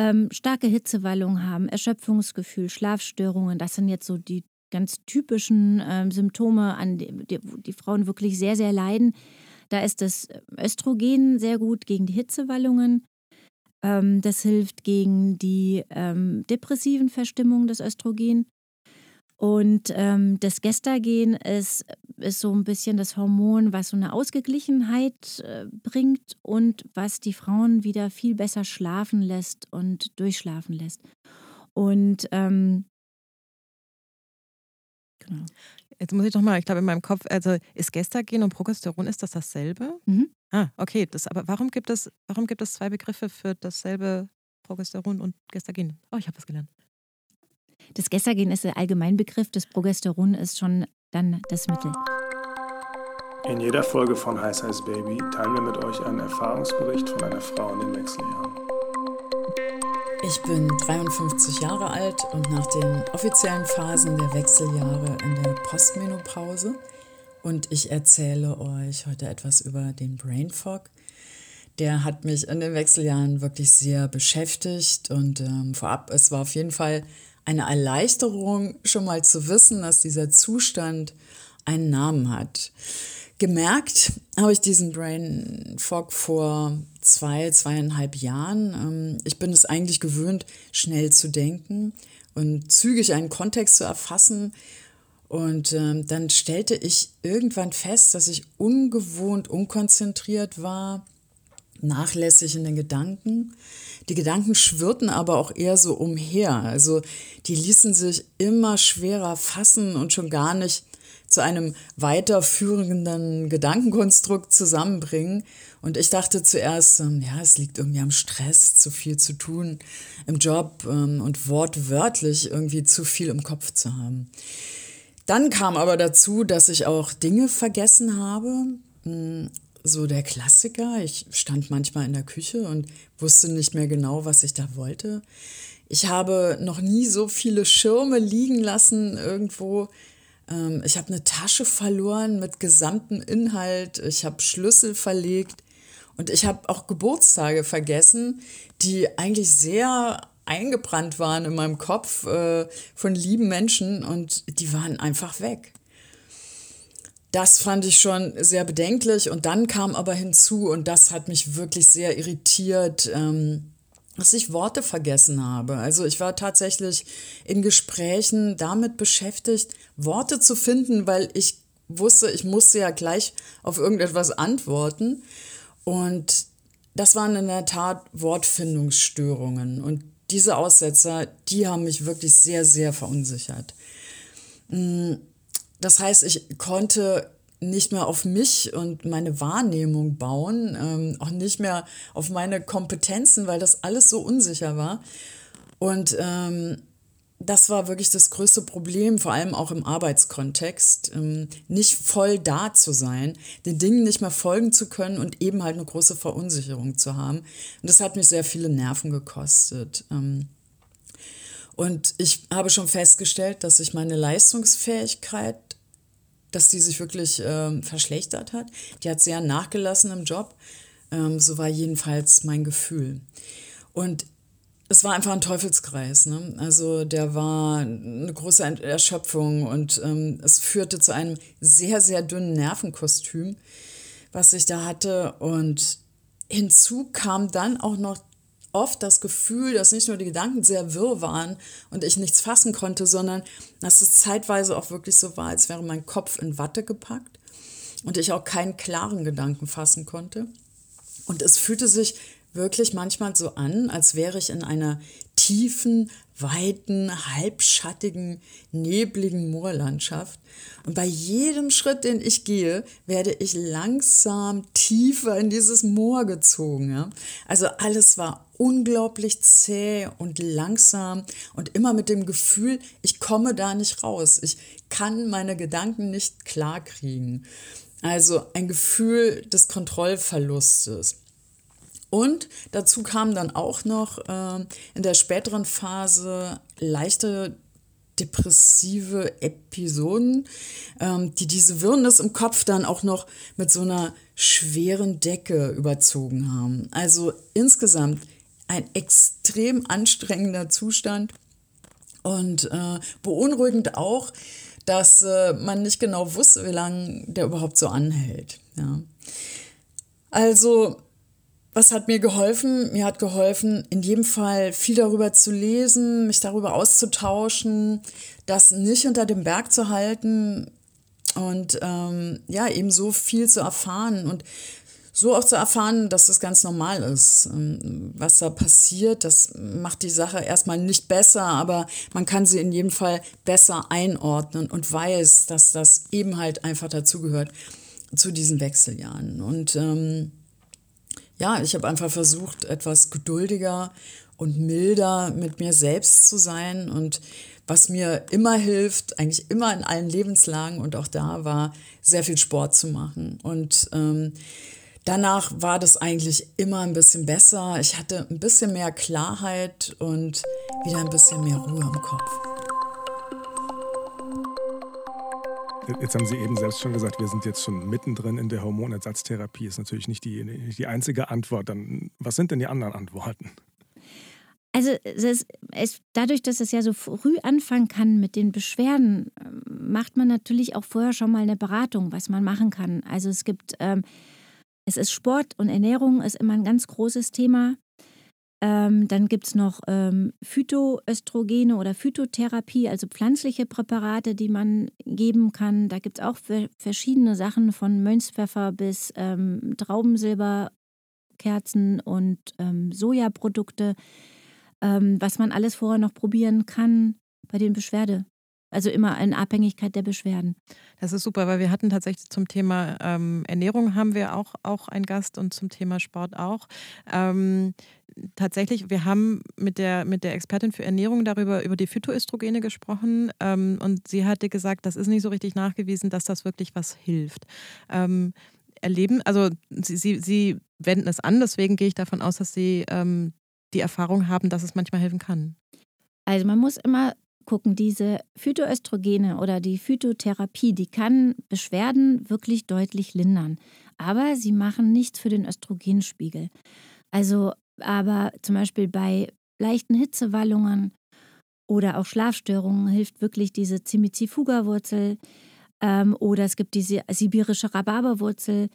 ähm, starke Hitzewallungen haben, Erschöpfungsgefühl, Schlafstörungen, das sind jetzt so die ganz typischen ähm, Symptome, an die, die, die Frauen wirklich sehr, sehr leiden. Da ist das Östrogen sehr gut gegen die Hitzewallungen. Ähm, das hilft gegen die ähm, depressiven Verstimmungen des Östrogen. Und ähm, das Gestagen ist, ist so ein bisschen das Hormon, was so eine Ausgeglichenheit äh, bringt und was die Frauen wieder viel besser schlafen lässt und durchschlafen lässt. Und ähm, genau. Jetzt muss ich doch mal, ich glaube in meinem Kopf, also ist Gestagen und Progesteron, ist das dasselbe? Mhm. Ah, okay. Das, aber warum gibt, es, warum gibt es zwei Begriffe für dasselbe Progesteron und Gestagen? Oh, ich habe was gelernt. Das Gestagen ist der Allgemeinbegriff, das Progesteron ist schon dann das Mittel. In jeder Folge von Heiß Heiß Baby teilen wir mit euch einen Erfahrungsbericht von einer Frau in den Wechseljahren. Ich bin 53 Jahre alt und nach den offiziellen Phasen der Wechseljahre in der Postmenopause. Und ich erzähle euch heute etwas über den Brain Fog. Der hat mich in den Wechseljahren wirklich sehr beschäftigt und ähm, vorab, es war auf jeden Fall eine Erleichterung, schon mal zu wissen, dass dieser Zustand einen Namen hat. Gemerkt habe ich diesen Brain Fog vor zwei, zweieinhalb Jahren. Ähm, ich bin es eigentlich gewöhnt, schnell zu denken und zügig einen Kontext zu erfassen. Und ähm, dann stellte ich irgendwann fest, dass ich ungewohnt unkonzentriert war, nachlässig in den Gedanken. Die Gedanken schwirrten aber auch eher so umher. Also die ließen sich immer schwerer fassen und schon gar nicht zu einem weiterführenden Gedankenkonstrukt zusammenbringen. Und ich dachte zuerst, ähm, ja, es liegt irgendwie am Stress, zu viel zu tun im Job ähm, und wortwörtlich irgendwie zu viel im Kopf zu haben. Dann kam aber dazu, dass ich auch Dinge vergessen habe. So der Klassiker. Ich stand manchmal in der Küche und wusste nicht mehr genau, was ich da wollte. Ich habe noch nie so viele Schirme liegen lassen irgendwo. Ähm, ich habe eine Tasche verloren mit gesamtem Inhalt. Ich habe Schlüssel verlegt und ich habe auch Geburtstage vergessen, die eigentlich sehr eingebrannt waren in meinem Kopf äh, von lieben Menschen und die waren einfach weg. Das fand ich schon sehr bedenklich. Und dann kam aber hinzu, und das hat mich wirklich sehr irritiert, ähm, dass ich Worte vergessen habe. Also ich war tatsächlich in Gesprächen damit beschäftigt, Worte zu finden, weil ich wusste, ich musste ja gleich auf irgendetwas antworten. Und das waren in der Tat Wortfindungsstörungen. Und diese Aussetzer, die haben mich wirklich sehr, sehr verunsichert. Das heißt, ich konnte nicht mehr auf mich und meine Wahrnehmung bauen, ähm, auch nicht mehr auf meine Kompetenzen, weil das alles so unsicher war. Und ähm, das war wirklich das größte Problem, vor allem auch im Arbeitskontext, ähm, nicht voll da zu sein, den Dingen nicht mehr folgen zu können und eben halt eine große Verunsicherung zu haben. Und das hat mich sehr viele Nerven gekostet. Ähm, und ich habe schon festgestellt, dass sich meine Leistungsfähigkeit dass die sich wirklich ähm, verschlechtert hat. Die hat sehr nachgelassen im Job. Ähm, so war jedenfalls mein Gefühl. Und es war einfach ein Teufelskreis. Ne? Also der war eine große Erschöpfung und ähm, es führte zu einem sehr, sehr dünnen Nervenkostüm, was ich da hatte. Und hinzu kam dann auch noch oft das Gefühl, dass nicht nur die Gedanken sehr wirr waren und ich nichts fassen konnte, sondern dass es zeitweise auch wirklich so war, als wäre mein Kopf in Watte gepackt und ich auch keinen klaren Gedanken fassen konnte. Und es fühlte sich wirklich manchmal so an, als wäre ich in einer tiefen, weiten, halbschattigen, nebligen Moorlandschaft. Und bei jedem Schritt, den ich gehe, werde ich langsam tiefer in dieses Moor gezogen. Ja? Also alles war unglaublich zäh und langsam und immer mit dem Gefühl, ich komme da nicht raus. Ich kann meine Gedanken nicht klarkriegen. Also ein Gefühl des Kontrollverlustes. Und dazu kamen dann auch noch äh, in der späteren Phase leichte depressive Episoden, ähm, die diese Wirrnis im Kopf dann auch noch mit so einer schweren Decke überzogen haben. Also insgesamt ein extrem anstrengender Zustand und äh, beunruhigend auch, dass äh, man nicht genau wusste, wie lange der überhaupt so anhält. Ja. Also was hat mir geholfen? Mir hat geholfen, in jedem Fall viel darüber zu lesen, mich darüber auszutauschen, das nicht unter dem Berg zu halten und ähm, ja, eben so viel zu erfahren und so auch zu erfahren, dass das ganz normal ist. Ähm, was da passiert, das macht die Sache erstmal nicht besser, aber man kann sie in jedem Fall besser einordnen und weiß, dass das eben halt einfach dazugehört zu diesen Wechseljahren. Und ähm, ja, ich habe einfach versucht, etwas geduldiger und milder mit mir selbst zu sein. Und was mir immer hilft, eigentlich immer in allen Lebenslagen und auch da war, sehr viel Sport zu machen. Und ähm, danach war das eigentlich immer ein bisschen besser. Ich hatte ein bisschen mehr Klarheit und wieder ein bisschen mehr Ruhe im Kopf. Jetzt haben Sie eben selbst schon gesagt, wir sind jetzt schon mittendrin in der Hormonersatztherapie. Ist natürlich nicht die, nicht die einzige Antwort. Dann, was sind denn die anderen Antworten? Also es, es, dadurch, dass es ja so früh anfangen kann mit den Beschwerden, macht man natürlich auch vorher schon mal eine Beratung, was man machen kann. Also es gibt, ähm, es ist Sport und Ernährung ist immer ein ganz großes Thema. Ähm, dann gibt es noch ähm, Phytoöstrogene oder Phytotherapie, also pflanzliche Präparate, die man geben kann. Da gibt es auch verschiedene Sachen von Mönchspfeffer bis ähm, Traubensilberkerzen und ähm, Sojaprodukte, ähm, was man alles vorher noch probieren kann bei den Beschwerde, also immer in Abhängigkeit der Beschwerden. Das ist super, weil wir hatten tatsächlich zum Thema ähm, Ernährung haben wir auch, auch einen Gast und zum Thema Sport auch. Ähm, tatsächlich, wir haben mit der, mit der Expertin für Ernährung darüber, über die Phytoöstrogene gesprochen ähm, und sie hatte gesagt, das ist nicht so richtig nachgewiesen, dass das wirklich was hilft. Ähm, erleben, also sie, sie, sie wenden es an, deswegen gehe ich davon aus, dass sie ähm, die Erfahrung haben, dass es manchmal helfen kann. Also man muss immer gucken, diese Phytoöstrogene oder die Phytotherapie, die kann Beschwerden wirklich deutlich lindern. Aber sie machen nichts für den Östrogenspiegel. Also, aber zum Beispiel bei leichten Hitzewallungen oder auch Schlafstörungen hilft wirklich diese Cimicifuga-Wurzel ähm, oder es gibt diese sibirische Rhabarberwurzel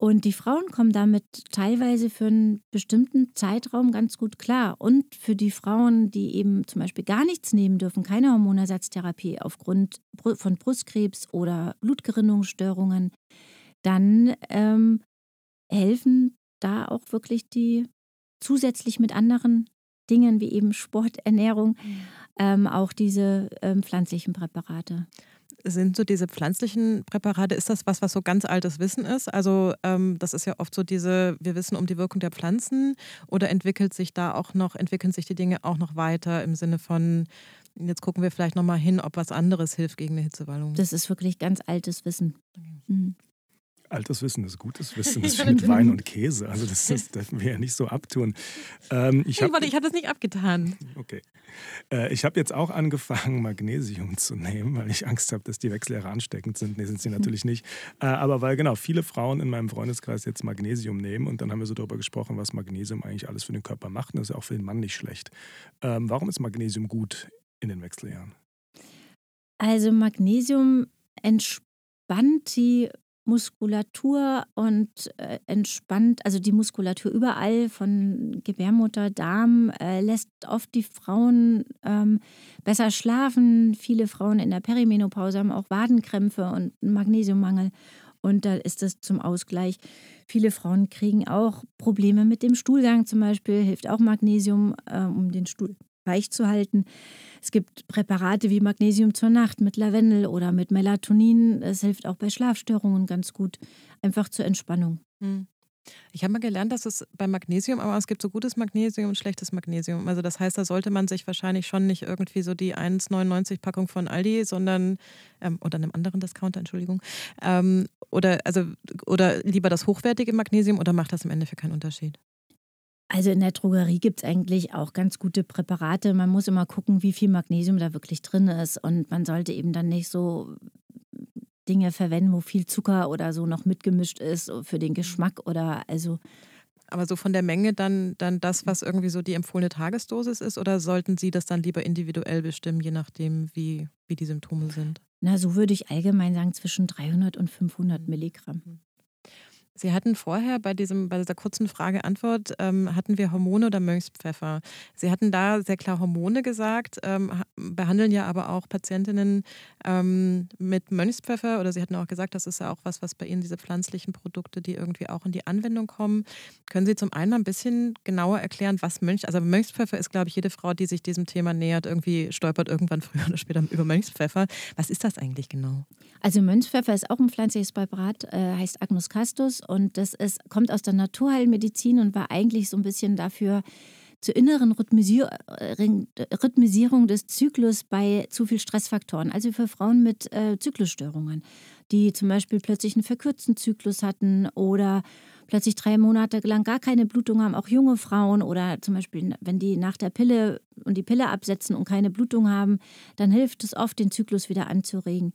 und die Frauen kommen damit teilweise für einen bestimmten Zeitraum ganz gut klar. Und für die Frauen, die eben zum Beispiel gar nichts nehmen dürfen, keine Hormonersatztherapie aufgrund von Brustkrebs oder Blutgerinnungsstörungen, dann ähm, helfen da auch wirklich die zusätzlich mit anderen Dingen wie eben Sport, Ernährung, mhm. ähm, auch diese ähm, pflanzlichen Präparate sind so diese pflanzlichen Präparate, ist das was, was so ganz altes Wissen ist? Also ähm, das ist ja oft so diese, wir wissen um die Wirkung der Pflanzen oder entwickelt sich da auch noch, entwickeln sich die Dinge auch noch weiter im Sinne von, jetzt gucken wir vielleicht nochmal hin, ob was anderes hilft gegen eine Hitzewallung? Das ist wirklich ganz altes Wissen. Mhm. Altes Wissen ist gutes Wissen. [laughs] Das ist wie mit Wein und Käse. Also das, das dürfen wir ja nicht so abtun. Ähm, ich habe hab das nicht abgetan. Okay. Äh, ich habe jetzt auch angefangen, Magnesium zu nehmen, weil ich Angst habe, dass die Wechseljahre ansteckend sind. Nee, sind sie natürlich nicht. Äh, aber weil genau viele Frauen in meinem Freundeskreis jetzt Magnesium nehmen und dann haben wir so darüber gesprochen, was Magnesium eigentlich alles für den Körper macht. Und das ist ja auch für den Mann nicht schlecht. Ähm, warum ist Magnesium gut in den Wechseljahren? Also Magnesium entspannt die Muskulatur und äh, entspannt, also die Muskulatur überall von Gebärmutter, Darm, äh, lässt oft die Frauen ähm, besser schlafen. Viele Frauen in der Perimenopause haben auch Wadenkrämpfe und Magnesiummangel. Und da ist es zum Ausgleich. Viele Frauen kriegen auch Probleme mit dem Stuhlgang zum Beispiel, hilft auch Magnesium, äh, um den Stuhl weich zu halten. Es gibt Präparate wie Magnesium zur Nacht mit Lavendel oder mit Melatonin. Das hilft auch bei Schlafstörungen ganz gut, einfach zur Entspannung. Hm. Ich habe mal gelernt, dass es beim Magnesium, aber es gibt so gutes Magnesium und schlechtes Magnesium. Also das heißt, da sollte man sich wahrscheinlich schon nicht irgendwie so die 1,99 Packung von Aldi, sondern ähm, oder einem anderen Discounter, Entschuldigung, ähm, oder also oder lieber das hochwertige Magnesium oder macht das im Endeffekt keinen Unterschied? Also in der Drogerie gibt es eigentlich auch ganz gute Präparate. Man muss immer gucken, wie viel Magnesium da wirklich drin ist. Und man sollte eben dann nicht so Dinge verwenden, wo viel Zucker oder so noch mitgemischt ist für den Geschmack oder also. Aber so von der Menge dann, dann das, was irgendwie so die empfohlene Tagesdosis ist, oder sollten Sie das dann lieber individuell bestimmen, je nachdem, wie, wie die Symptome sind? Na, so würde ich allgemein sagen, zwischen 300 und 500 Milligramm. Sie hatten vorher bei, diesem, bei dieser kurzen Frage-Antwort, ähm, hatten wir Hormone oder Mönchspfeffer? Sie hatten da sehr klar Hormone gesagt, ähm, behandeln ja aber auch Patientinnen ähm, mit Mönchspfeffer oder Sie hatten auch gesagt, das ist ja auch was, was bei Ihnen diese pflanzlichen Produkte, die irgendwie auch in die Anwendung kommen. Können Sie zum einen mal ein bisschen genauer erklären, was Mönch, also Mönchspfeffer ist, glaube ich, jede Frau, die sich diesem Thema nähert, irgendwie stolpert irgendwann [laughs] früher oder später über Mönchspfeffer. Was ist das eigentlich genau? Also Mönchspfeffer ist auch ein pflanzliches Präparat, äh, heißt Agnus castus und das ist, kommt aus der Naturheilmedizin und war eigentlich so ein bisschen dafür zur inneren Rhythmisierung des Zyklus bei zu viel Stressfaktoren. Also für Frauen mit äh, Zyklusstörungen, die zum Beispiel plötzlich einen verkürzten Zyklus hatten oder plötzlich drei Monate lang gar keine Blutung haben, auch junge Frauen oder zum Beispiel, wenn die nach der Pille und die Pille absetzen und keine Blutung haben, dann hilft es oft, den Zyklus wieder anzuregen.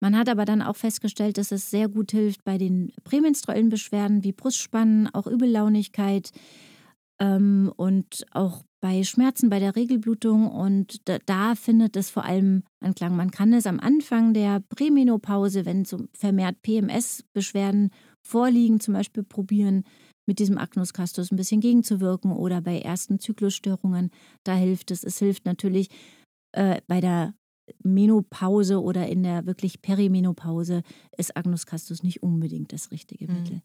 Man hat aber dann auch festgestellt, dass es sehr gut hilft bei den prämenstruellen Beschwerden wie Brustspannen, auch Übellaunigkeit ähm, und auch bei Schmerzen bei der Regelblutung und da, da, findet es vor allem Anklang. Man kann es am Anfang der Prämenopause, wenn so vermehrt PMS-Beschwerden vorliegen, zum Beispiel probieren, mit diesem Agnus castus ein bisschen gegenzuwirken oder bei ersten Zyklusstörungen, da hilft es. Es hilft natürlich äh, bei der Menopause oder in der wirklich Perimenopause ist Agnus castus nicht unbedingt das richtige mhm. Mittel.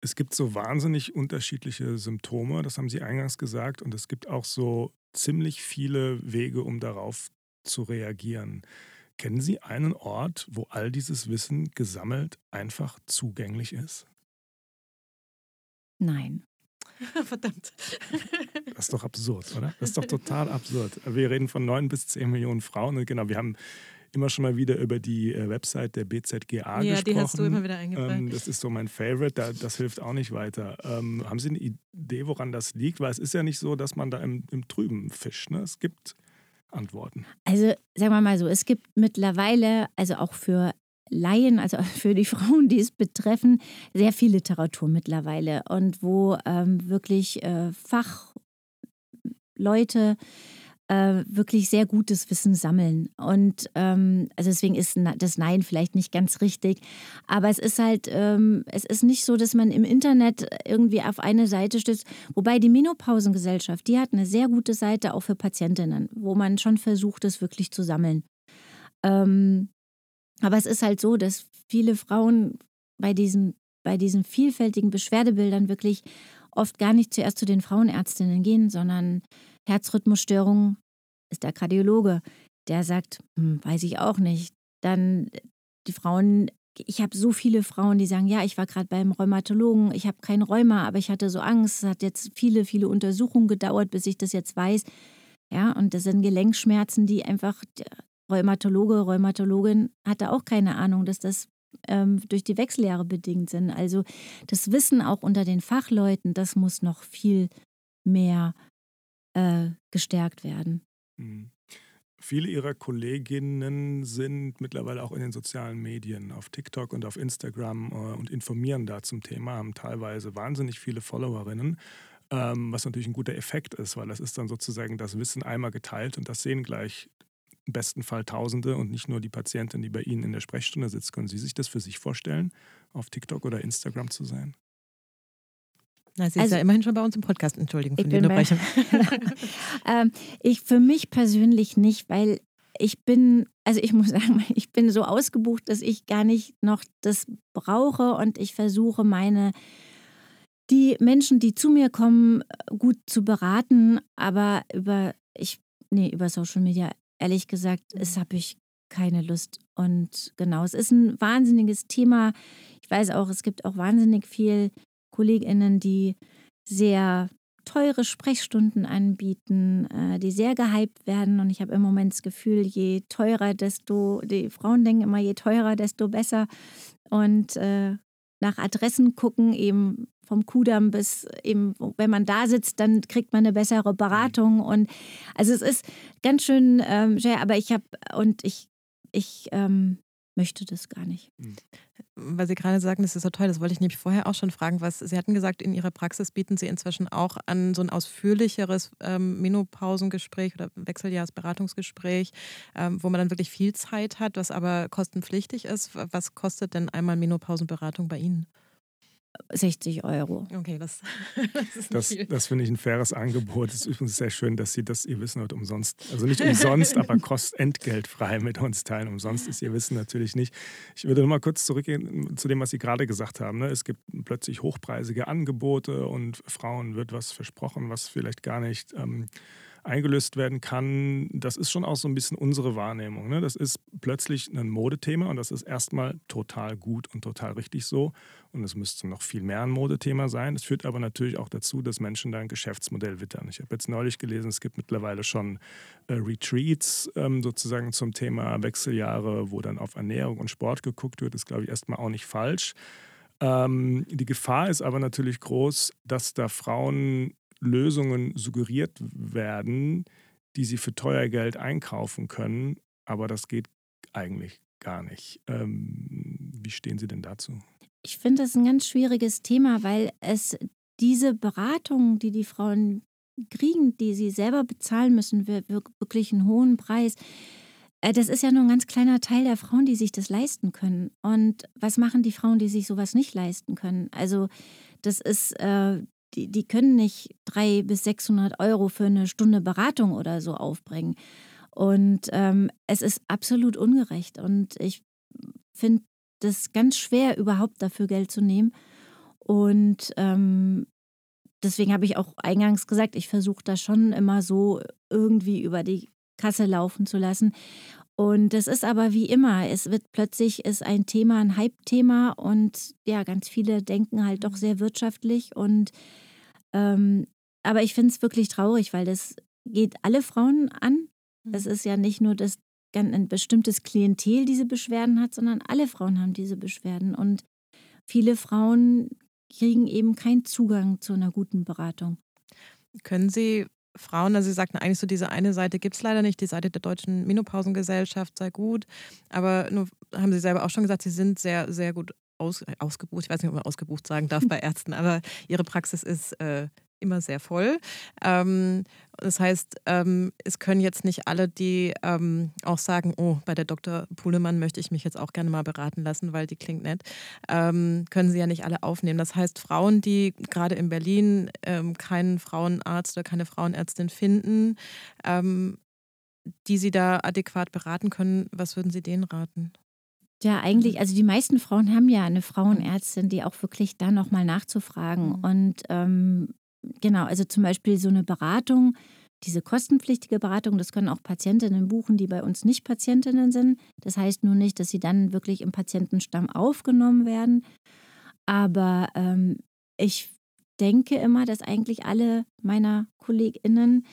Es gibt so wahnsinnig unterschiedliche Symptome, das haben Sie eingangs gesagt, und es gibt auch so ziemlich viele Wege, um darauf zu reagieren. Kennen Sie einen Ort, wo all dieses Wissen gesammelt einfach zugänglich ist? Nein. [laughs] Verdammt. [laughs] Das ist doch absurd, oder? Das ist doch total absurd. Wir reden von neun bis zehn Millionen Frauen. Und genau, wir haben immer schon mal wieder über die äh, Website der BZGA ja, gesprochen. Ja, die hast du immer wieder eingebracht. Ähm, das ist so mein Favorite, das hilft auch nicht weiter. Ähm, haben Sie eine Idee, woran das liegt? Weil es ist ja nicht so, dass man da im, im Trüben fischt. Ne? Es gibt antworten? Also sagen wir mal so, es gibt mittlerweile, also auch für Laien, also [laughs] für die Frauen, die es betreffen, sehr viel Literatur mittlerweile und wo ähm, wirklich äh, Fachleute äh, wirklich sehr gutes Wissen sammeln. Und ähm, also deswegen ist das Nein vielleicht nicht ganz richtig. Aber es ist halt, ähm, es ist nicht so, dass man im Internet irgendwie auf eine Seite stößt. Wobei die Menopausengesellschaft, die hat eine sehr gute Seite auch für Patientinnen, wo man schon versucht, es wirklich zu sammeln. Ähm, aber es ist halt so, dass viele Frauen bei diesen, bei diesen vielfältigen Beschwerdebildern wirklich oft gar nicht zuerst zu den Frauenärztinnen gehen, sondern Herzrhythmusstörungen ist der Kardiologe, der sagt, hm, weiß ich auch nicht. Dann die Frauen, ich habe so viele Frauen, die sagen, ja, ich war gerade beim Rheumatologen, ich habe kein Rheuma, aber ich hatte so Angst, es hat jetzt viele, viele Untersuchungen gedauert, bis ich das jetzt weiß. Ja, und das sind Gelenkschmerzen, die einfach der Rheumatologe, Rheumatologin hatte auch keine Ahnung, dass das ähm, durch die Wechseljahre bedingt sind. Also das Wissen auch unter den Fachleuten, das muss noch viel mehr äh, gestärkt werden. Mhm. Viele ihrer Kolleginnen sind mittlerweile auch in den sozialen Medien, auf TikTok und auf Instagram äh, und informieren da zum Thema, haben teilweise wahnsinnig viele Followerinnen, ähm, was natürlich ein guter Effekt ist, weil das ist dann sozusagen das Wissen einmal geteilt und das sehen gleich im besten Fall Tausende und nicht nur die Patientin, die bei Ihnen in der Sprechstunde sitzt. Können Sie sich das für sich vorstellen, auf TikTok oder Instagram zu sein? Na, sie also, ist ja immerhin schon bei uns im Podcast, Entschuldigung für die Unterbrechung. [laughs] ähm, ich für mich persönlich nicht, weil ich bin, also ich muss [laughs] sagen, ich bin so ausgebucht, dass ich gar nicht noch das brauche und ich versuche meine die Menschen, die zu mir kommen, gut zu beraten, aber über ich, nee, über Social Media, ehrlich gesagt, es habe ich keine Lust. Und genau, es ist ein wahnsinniges Thema. Ich weiß auch, es gibt auch wahnsinnig viel KollegInnen, die sehr teure Sprechstunden anbieten, äh, die sehr gehypt werden. Und ich habe im Moment das Gefühl, je teurer, desto, die Frauen denken immer, je teurer, desto besser. Und äh, nach Adressen gucken, eben vom Kudamm bis eben, wenn man da sitzt, dann kriegt man eine bessere Beratung. Und also es ist ganz schön ähm, aber ich habe und ich, ich ähm, möchte das gar nicht. Mhm. Weil Sie gerade sagen, das ist so toll, das wollte ich nämlich vorher auch schon fragen. Was, Sie hatten gesagt, in Ihrer Praxis bieten Sie inzwischen auch an so ein ausführlicheres ähm, Menopausengespräch oder Wechseljahresberatungsgespräch, ähm, wo man dann wirklich viel Zeit hat, was aber kostenpflichtig ist. Was kostet denn einmal Menopausenberatung bei Ihnen? 60 Euro. Okay, das, [laughs] das, das, das finde ich ein faires Angebot. Es ist übrigens sehr schön, dass Sie das Ihr Wissen heute umsonst, also nicht umsonst, aber [laughs] kostentgeltfrei mit uns teilen. Umsonst ist Ihr Wissen natürlich nicht. Ich würde noch mal kurz zurückgehen zu dem, was Sie gerade gesagt haben. Ne? Es gibt plötzlich hochpreisige Angebote und Frauen wird was versprochen, was vielleicht gar nicht. Ähm, eingelöst werden kann, das ist schon auch so ein bisschen unsere Wahrnehmung. Ne? Das ist plötzlich ein Modethema und das ist erstmal total gut und total richtig so. Und es müsste noch viel mehr ein Modethema sein. Es führt aber natürlich auch dazu, dass Menschen da ein Geschäftsmodell wittern. Ich habe jetzt neulich gelesen, es gibt mittlerweile schon äh, Retreats ähm, sozusagen zum Thema Wechseljahre, wo dann auf Ernährung und Sport geguckt wird. Das ist, glaube ich, erstmal auch nicht falsch. Ähm, die Gefahr ist aber natürlich groß, dass da Frauen Lösungen suggeriert werden, die sie für teuer Geld einkaufen können, aber das geht eigentlich gar nicht. Ähm, wie stehen Sie denn dazu? Ich finde das ein ganz schwieriges Thema, weil es diese Beratungen, die die Frauen kriegen, die sie selber bezahlen müssen, wirklich einen hohen Preis. Äh, das ist ja nur ein ganz kleiner Teil der Frauen, die sich das leisten können. Und was machen die Frauen, die sich sowas nicht leisten können? Also das ist, äh, die, die können nicht 300 bis 600 Euro für eine Stunde Beratung oder so aufbringen. Und ähm, es ist absolut ungerecht. Und ich finde das ganz schwer, überhaupt dafür Geld zu nehmen. Und ähm, deswegen habe ich auch eingangs gesagt, ich versuche das schon immer so irgendwie über die Kasse laufen zu lassen. Und das ist aber wie immer, es wird plötzlich ist ein Thema ein Hype-Thema und ja, ganz viele denken halt doch sehr wirtschaftlich und ähm, aber ich finde es wirklich traurig, weil das geht alle Frauen an. Es mhm. ist ja nicht nur, dass ein bestimmtes Klientel diese Beschwerden hat, sondern alle Frauen haben diese Beschwerden und viele Frauen kriegen eben keinen Zugang zu einer guten Beratung. Können Sie Frauen, also Sie sagten eigentlich so, diese eine Seite gibt es leider nicht, die Seite der deutschen Menopausengesellschaft sei gut, aber nur haben Sie selber auch schon gesagt, Sie sind sehr, sehr gut aus, ausgebucht. Ich weiß nicht, ob man ausgebucht sagen darf bei Ärzten, aber Ihre Praxis ist äh, immer sehr voll. Ähm, das heißt, ähm, es können jetzt nicht alle, die ähm, auch sagen, oh, bei der Dr. Pulemann möchte ich mich jetzt auch gerne mal beraten lassen, weil die klingt nett, ähm, können sie ja nicht alle aufnehmen. Das heißt, Frauen, die gerade in Berlin ähm, keinen Frauenarzt oder keine Frauenärztin finden, ähm, die sie da adäquat beraten können, was würden Sie denen raten? Ja, eigentlich, also die meisten Frauen haben ja eine Frauenärztin, die auch wirklich da nochmal nachzufragen. Mhm. Und ähm, Genau, also zum Beispiel so eine Beratung, diese kostenpflichtige Beratung, das können auch Patientinnen buchen, die bei uns nicht Patientinnen sind. Das heißt nur nicht, dass sie dann wirklich im Patientenstamm aufgenommen werden. Aber ähm, ich denke immer, dass eigentlich alle meiner KollegInnen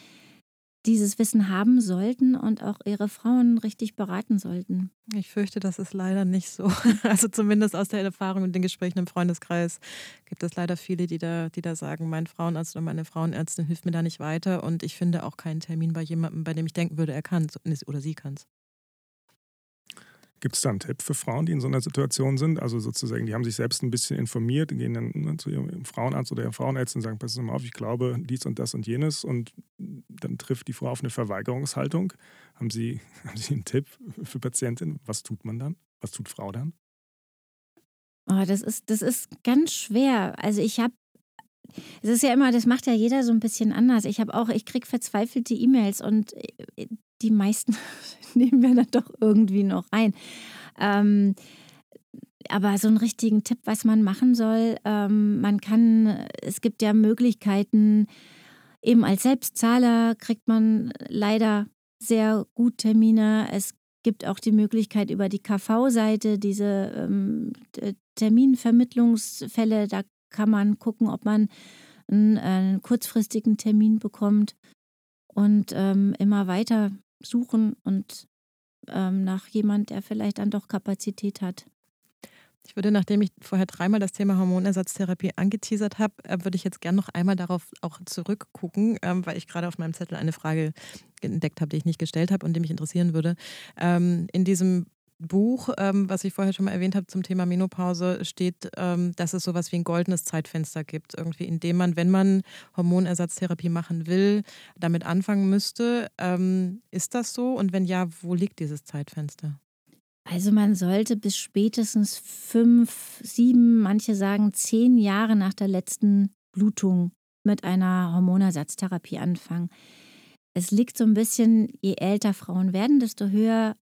dieses Wissen haben sollten und auch ihre Frauen richtig beraten sollten. Ich fürchte, das ist leider nicht so. [laughs] Also zumindest aus der Erfahrung und den Gesprächen im Freundeskreis gibt es leider viele, die da, die da sagen, mein Frauenarzt oder meine Frauenärztin hilft mir da nicht weiter und ich finde auch keinen Termin bei jemandem, bei dem ich denken würde, er kann oder sie kann es. Gibt es da einen Tipp für Frauen, die in so einer Situation sind? Also sozusagen, die haben sich selbst ein bisschen informiert, gehen dann ne, zu ihrem Frauenarzt oder ihrer Frauenärztin und sagen, pass mal auf, ich glaube dies und das und jenes und dann trifft die Frau auf eine Verweigerungshaltung. Haben Sie, [laughs] haben Sie einen Tipp für Patientinnen? Was tut man dann? Was tut Frau dann? Oh, das ist, das ist ganz schwer. Also ich habe es ist ja immer, das macht ja jeder so ein bisschen anders. Ich habe auch, ich kriege verzweifelte E-Mails und äh, die meisten [laughs] nehmen wir dann doch irgendwie noch rein. Ähm, aber so einen richtigen Tipp, was man machen soll, ähm, man kann, es gibt ja Möglichkeiten, Eben als Selbstzahler kriegt man leider sehr gut Termine. Es gibt auch die Möglichkeit über die KV-Seite, diese ähm, Terminvermittlungsfälle, da kann man gucken, ob man einen, einen kurzfristigen Termin bekommt und ähm, immer weiter suchen und ähm, nach jemand, der vielleicht dann doch Kapazität hat. Ich würde, nachdem ich vorher dreimal das Thema Hormonersatztherapie angeteasert habe, äh, würde ich jetzt gerne noch einmal darauf auch zurückgucken, ähm, weil ich gerade auf meinem Zettel eine Frage entdeckt habe, die ich nicht gestellt habe und die mich interessieren würde. Ähm, in diesem Buch, ähm, was ich vorher schon mal erwähnt habe zum Thema Menopause, steht, ähm, dass es sowas wie ein goldenes Zeitfenster gibt, irgendwie, in dem man, wenn man Hormonersatztherapie machen will, damit anfangen müsste. Ähm, ist das so? Und wenn ja, wo liegt dieses Zeitfenster? Also man sollte bis spätestens fünf, sieben, manche sagen zehn Jahre nach der letzten Blutung mit einer Hormonersatztherapie anfangen. Es liegt so ein bisschen, je älter Frauen werden, desto höher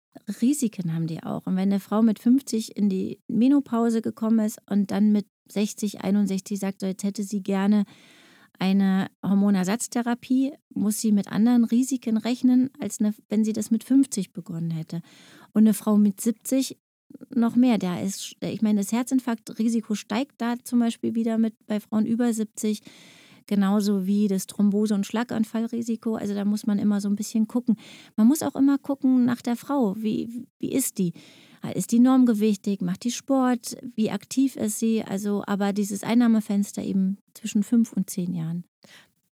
Risiken haben die auch. Und wenn eine Frau mit 50 in die Menopause gekommen ist und dann mit 60, 61 sagt, jetzt hätte sie gerne eine Hormonersatztherapie, muss sie mit anderen Risiken rechnen, als eine, wenn sie das mit 50 begonnen hätte. Und eine Frau mit 70 noch mehr. Da ist, ich meine, das Herzinfarktrisiko steigt da zum Beispiel wieder mit bei Frauen über 70 genauso wie das Thrombose- und Schlaganfallrisiko. Also da muss man immer so ein bisschen gucken. Man muss auch immer gucken nach der Frau. Wie, wie ist die? Ist die normgewichtig? Macht die Sport? Wie aktiv ist sie? Also, aber dieses Einnahmefenster eben zwischen fünf und zehn Jahren.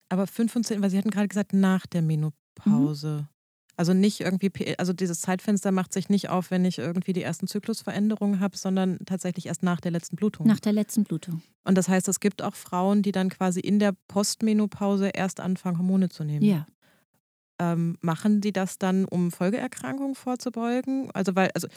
Aber fünf und zehn, weil Sie hatten gerade gesagt, nach der Menopause. Mhm. Also nicht irgendwie, also dieses Zeitfenster macht sich nicht auf, wenn ich irgendwie die ersten Zyklusveränderungen habe, sondern tatsächlich erst nach der letzten Blutung. Nach der letzten Blutung. Und das heißt, es gibt auch Frauen, die dann quasi in der Postmenopause erst anfangen, Hormone zu nehmen. Ja. Ähm, machen die das dann, um Folgeerkrankungen vorzubeugen? Also, weil, also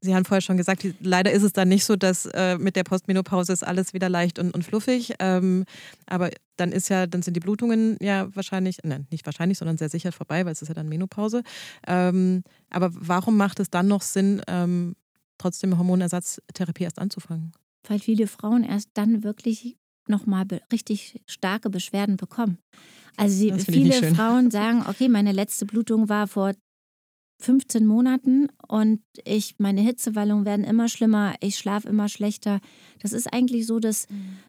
Sie haben vorher schon gesagt, die, leider ist es dann nicht so, dass äh, mit der Postmenopause ist alles wieder leicht und, und fluffig. Ähm, aber dann ist ja, dann sind die Blutungen ja wahrscheinlich, nein, nicht wahrscheinlich, sondern sehr sicher vorbei, weil es ist ja dann Menopause. Ähm, aber warum macht es dann noch Sinn, ähm, trotzdem Hormonersatztherapie erst anzufangen? Weil viele Frauen erst dann wirklich nochmal richtig starke Beschwerden bekommen. Also die, viele Frauen sagen, okay, meine letzte Blutung war vor 15 Monaten und ich, meine Hitzewallungen werden immer schlimmer, ich schlafe immer schlechter. Das ist eigentlich so das.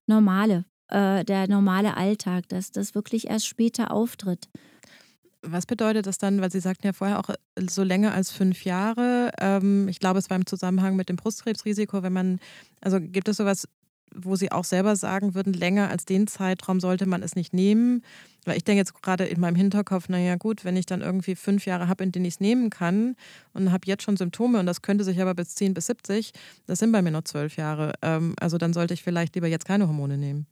Normale, äh, der normale Alltag, dass das wirklich erst später auftritt. Was bedeutet das dann, weil Sie sagten ja vorher auch so länger als fünf Jahre. Ähm, ich glaube, es war im Zusammenhang mit dem Brustkrebsrisiko, wenn man, also gibt es sowas wo Sie auch selber sagen würden, länger als den Zeitraum sollte man es nicht nehmen? Weil ich denke jetzt gerade in meinem Hinterkopf, naja gut, wenn ich dann irgendwie fünf Jahre habe, in denen ich es nehmen kann und habe jetzt schon Symptome und das könnte sich aber bis 10 bis 70, das sind bei mir noch zwölf Jahre. Ähm, also dann sollte ich vielleicht lieber jetzt keine Hormone nehmen.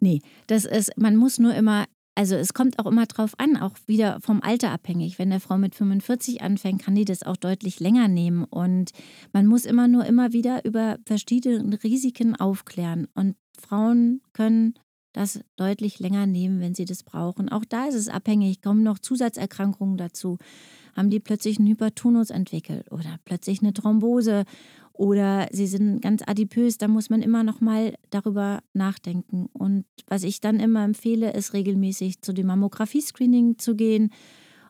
Nee, das ist, man muss nur immer also es kommt auch immer drauf an, auch wieder vom Alter abhängig. Wenn eine Frau mit 45 anfängt, kann die das auch deutlich länger nehmen. Und man muss immer nur immer wieder über verschiedene Risiken aufklären. Und Frauen können das deutlich länger nehmen, wenn sie das brauchen. Auch da ist es abhängig, kommen noch Zusatzerkrankungen dazu. Haben die plötzlich einen Hypertonus entwickelt oder plötzlich eine Thrombose oder sie sind ganz adipös, da muss man immer noch mal darüber nachdenken. Und was ich dann immer empfehle, ist regelmäßig zu dem Mammographie-Screening zu gehen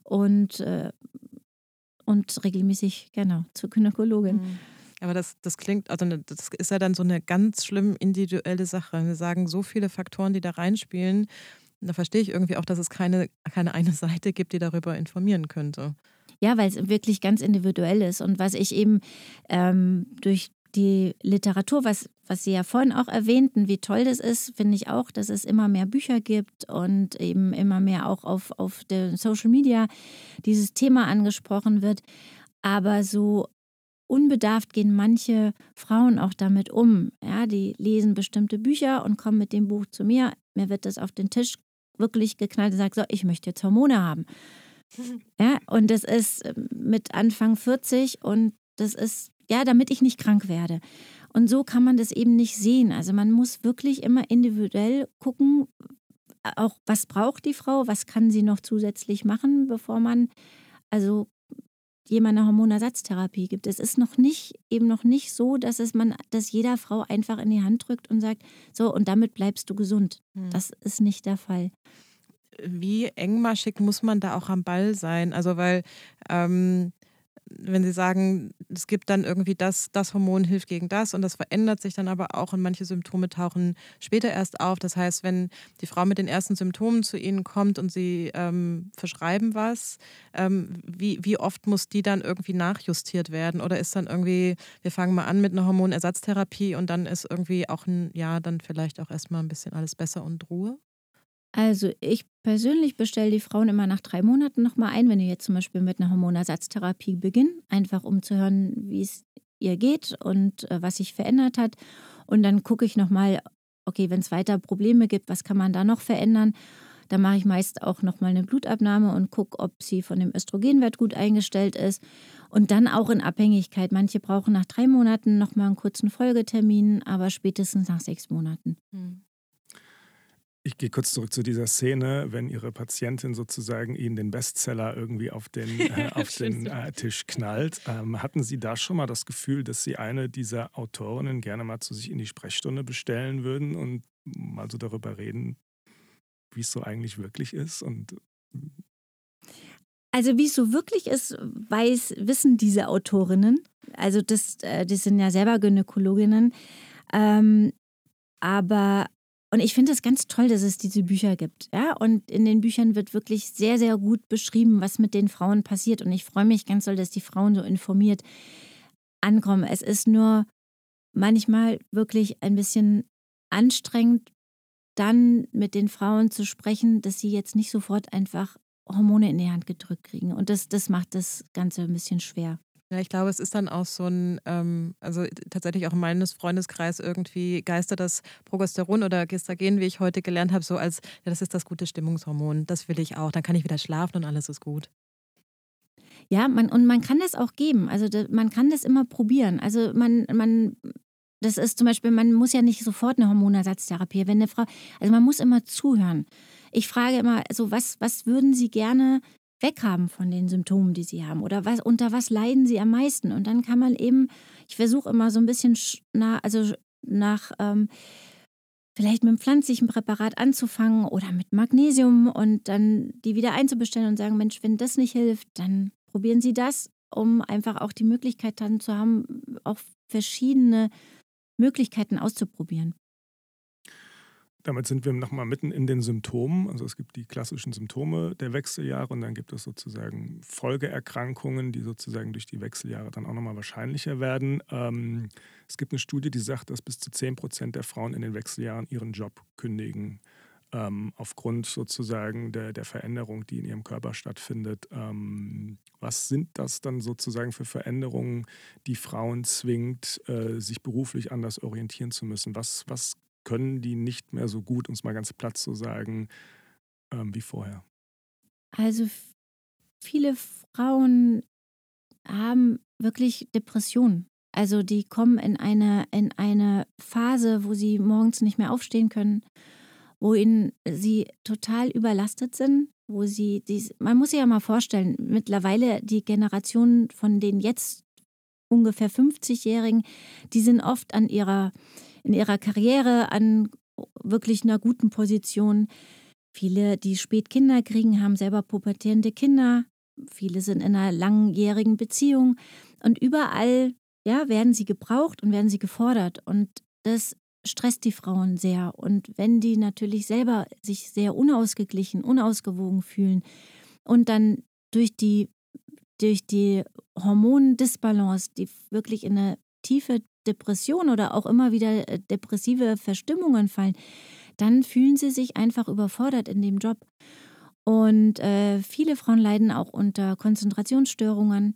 und, äh, und regelmäßig, genau, zur Gynäkologin. Mhm. Aber das, das klingt, also ne, das ist ja dann so eine ganz schlimm individuelle Sache. Wir sagen so viele Faktoren, die da reinspielen. Da verstehe ich irgendwie auch, dass es keine, keine eine Seite gibt, die darüber informieren könnte. Ja, weil es wirklich ganz individuell ist. Und was ich eben ähm, durch die Literatur, was, was Sie ja vorhin auch erwähnten, wie toll das ist, finde ich auch, dass es immer mehr Bücher gibt und eben immer mehr auch auf, auf der Social Media dieses Thema angesprochen wird. Aber so unbedarft gehen manche Frauen auch damit um. Ja, die lesen bestimmte Bücher und kommen mit dem Buch zu mir. Mir wird das auf den Tisch wirklich geknallt und sagt, so, ich möchte jetzt Hormone haben. Ja, und das ist ähm, mit Anfang 40 und das ist, ja, damit ich nicht krank werde. Und so kann man das eben nicht sehen. Also man muss wirklich immer individuell gucken, auch was braucht die Frau, was kann sie noch zusätzlich machen, bevor man also jemand eine Hormonersatztherapie gibt. Es ist noch nicht, eben noch nicht so, dass es man, dass jeder Frau einfach in die Hand drückt und sagt, so, und damit bleibst du gesund. Hm. Das ist nicht der Fall. Wie engmaschig muss man da auch am Ball sein? Also weil ähm, wenn Sie sagen, es gibt dann irgendwie das, das Hormon hilft gegen das und das verändert sich dann aber auch und manche Symptome tauchen später erst auf. Das heißt, wenn die Frau mit den ersten Symptomen zu Ihnen kommt und Sie ähm, verschreiben was, ähm, wie, wie oft muss die dann irgendwie nachjustiert werden? Oder ist dann irgendwie, wir fangen mal an mit einer Hormonersatztherapie und dann ist irgendwie auch ein Jahr dann vielleicht auch erstmal ein bisschen alles besser und Ruhe? Also ich persönlich bestelle die Frauen immer nach drei Monaten nochmal ein, wenn ihr jetzt zum Beispiel mit einer Hormonersatztherapie beginnt, einfach um zu hören, wie es ihr geht und äh, was sich verändert hat. Und dann gucke ich nochmal, okay, wenn es weiter Probleme gibt, was kann man da noch verändern? Da mache ich meist auch nochmal eine Blutabnahme und gucke, ob sie von dem Östrogenwert gut eingestellt ist. Und dann auch in Abhängigkeit. Manche brauchen nach drei Monaten nochmal einen kurzen Folgetermin, aber spätestens nach sechs Monaten. Hm. Ich gehe kurz zurück zu dieser Szene, wenn Ihre Patientin sozusagen Ihnen den Bestseller irgendwie auf den, [laughs] äh, auf den äh, Tisch knallt. Ähm, hatten Sie da schon mal das Gefühl, dass Sie eine dieser Autorinnen gerne mal zu sich in die Sprechstunde bestellen würden und mal so darüber reden, wie es so eigentlich wirklich ist? Und also wie es so wirklich ist, weiß, wissen diese Autorinnen. Also das, äh, die sind ja selber Gynäkologinnen. Ähm, aber und ich finde es ganz toll, dass es diese Bücher gibt. Ja? Und in den Büchern wird wirklich sehr, sehr gut beschrieben, was mit den Frauen passiert. Und ich freue mich ganz doll, dass die Frauen so informiert ankommen. Es ist nur manchmal wirklich ein bisschen anstrengend, dann mit den Frauen zu sprechen, dass sie jetzt nicht sofort einfach Hormone in die Hand gedrückt kriegen. Und das, das macht das Ganze ein bisschen schwer. Ja, ich glaube, es ist dann auch so ein, ähm, also tatsächlich auch in meinem Freundeskreis irgendwie geistert das Progesteron oder Gestagen, wie ich heute gelernt habe, so als, ja, das ist das gute Stimmungshormon, das will ich auch, dann kann ich wieder schlafen und alles ist gut. Ja, man, und man kann das auch geben. Also man kann das immer probieren. Also man, man, das ist zum Beispiel, man muss ja nicht sofort eine Hormonersatztherapie, wenn eine Frau, also man muss immer zuhören. Ich frage immer, so was, was würden Sie gerne weghaben von den Symptomen, die sie haben oder was, unter was leiden sie am meisten. Und dann kann man eben, ich versuche immer so ein bisschen nach, also nach ähm, vielleicht mit einem pflanzlichen Präparat anzufangen oder mit Magnesium und dann die wieder einzubestellen und sagen, Mensch, wenn das nicht hilft, dann probieren Sie das, um einfach auch die Möglichkeit dann zu haben, auch verschiedene Möglichkeiten auszuprobieren. Damit sind wir nochmal mitten in den Symptomen. Also es gibt die klassischen Symptome der Wechseljahre und dann gibt es sozusagen Folgeerkrankungen, die sozusagen durch die Wechseljahre dann auch nochmal wahrscheinlicher werden. Ähm, es gibt eine Studie, die sagt, dass bis zu 10 Prozent der Frauen in den Wechseljahren ihren Job kündigen. Ähm, aufgrund sozusagen der, der Veränderung, die in ihrem Körper stattfindet. Ähm, was sind das dann sozusagen für Veränderungen, die Frauen zwingt, äh, sich beruflich anders orientieren zu müssen? Was, was können die nicht mehr so gut, es mal ganz platt zu sagen, ähm, wie vorher? Also viele Frauen haben wirklich Depressionen. Also die kommen in eine, in eine Phase, wo sie morgens nicht mehr aufstehen können, wo ihnen sie total überlastet sind, wo sie, dies, man muss sich ja mal vorstellen, mittlerweile die Generation von den jetzt ungefähr 50-Jährigen, die sind oft an ihrer in ihrer Karriere an wirklich einer guten Position. Viele, die spät Kinder kriegen, haben selber pubertierende Kinder. Viele sind in einer langjährigen Beziehung. Und überall ja, werden sie gebraucht und werden sie gefordert. Und das stresst die Frauen sehr. Und wenn die natürlich selber sich sehr unausgeglichen, unausgewogen fühlen und dann durch die, durch die Hormondisbalance, die wirklich in eine tiefe Depression oder auch immer wieder äh, depressive Verstimmungen fallen, dann fühlen sie sich einfach überfordert in dem Job. Und äh, viele Frauen leiden auch unter Konzentrationsstörungen,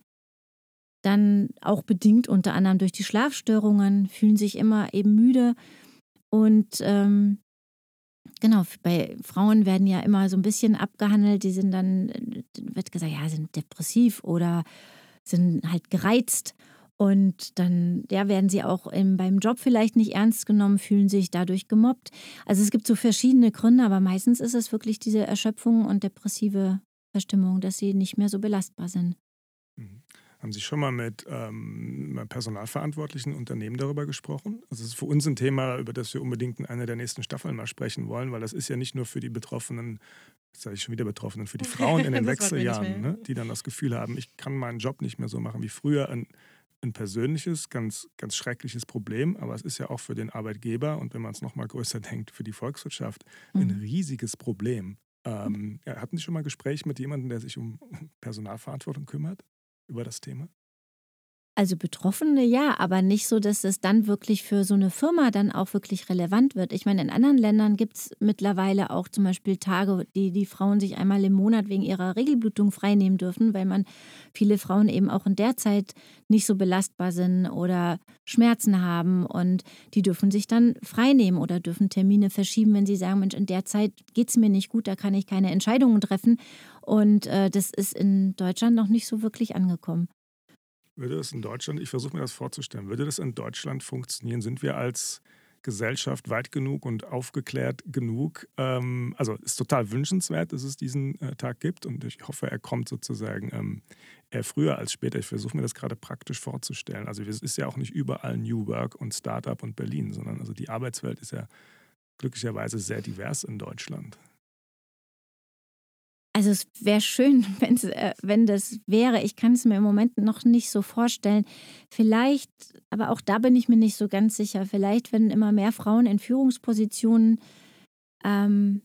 dann auch bedingt unter anderem durch die Schlafstörungen, fühlen sich immer eben müde. Und ähm, genau, bei Frauen werden ja immer so ein bisschen abgehandelt, die sind dann, äh, wird gesagt, ja, sind depressiv oder sind halt gereizt. Und dann ja, werden sie auch im, beim Job vielleicht nicht ernst genommen, fühlen sich dadurch gemobbt. Also es gibt so verschiedene Gründe, aber meistens ist es wirklich diese Erschöpfung und depressive Verstimmung, dass sie nicht mehr so belastbar sind. Mhm. Haben Sie schon mal mit ähm, personalverantwortlichen Unternehmen darüber gesprochen? Also es ist für uns ein Thema, über das wir unbedingt in einer der nächsten Staffeln mal sprechen wollen, weil das ist ja nicht nur für die Betroffenen das sage ich schon wieder betroffen, und für die Frauen in den [laughs] Wechseljahren, ne, die dann das Gefühl haben, ich kann meinen Job nicht mehr so machen wie früher. Ein, ein persönliches, ganz, ganz schreckliches Problem, aber es ist ja auch für den Arbeitgeber und wenn man es nochmal größer [laughs] denkt, für die Volkswirtschaft ein mhm. riesiges Problem. Ähm, ja, hatten Sie schon mal Gespräche mit jemandem, der sich um [laughs] Personalverantwortung kümmert über das Thema? Also Betroffene ja, aber nicht so, dass es dann wirklich für so eine Firma dann auch wirklich relevant wird. Ich meine, in anderen Ländern gibt es mittlerweile auch zum Beispiel Tage, die die Frauen sich einmal im Monat wegen ihrer Regelblutung freinehmen dürfen, weil man viele Frauen eben auch in der Zeit nicht so belastbar sind oder Schmerzen haben und die dürfen sich dann freinehmen oder dürfen Termine verschieben, wenn sie sagen, Mensch, in der Zeit geht es mir nicht gut, da kann ich keine Entscheidungen treffen. Und äh, das ist in Deutschland noch nicht so wirklich angekommen. Würde das in Deutschland, ich versuche mir das vorzustellen, würde das in Deutschland funktionieren? Sind wir als Gesellschaft weit genug und aufgeklärt genug? Ähm, also ist total wünschenswert, dass es diesen äh, Tag gibt und ich hoffe, er kommt sozusagen ähm, eher früher als später. Ich versuche mir das gerade praktisch vorzustellen. Also es ist ja auch nicht überall New Work und Startup und Berlin, sondern also die Arbeitswelt ist ja glücklicherweise sehr divers in Deutschland. Also es wäre schön, [laughs] äh, wenn das wäre. Ich kann es mir im Moment noch nicht so vorstellen. Vielleicht, aber auch da bin ich mir nicht so ganz sicher. Vielleicht, wenn immer mehr Frauen in Führungspositionen ähm,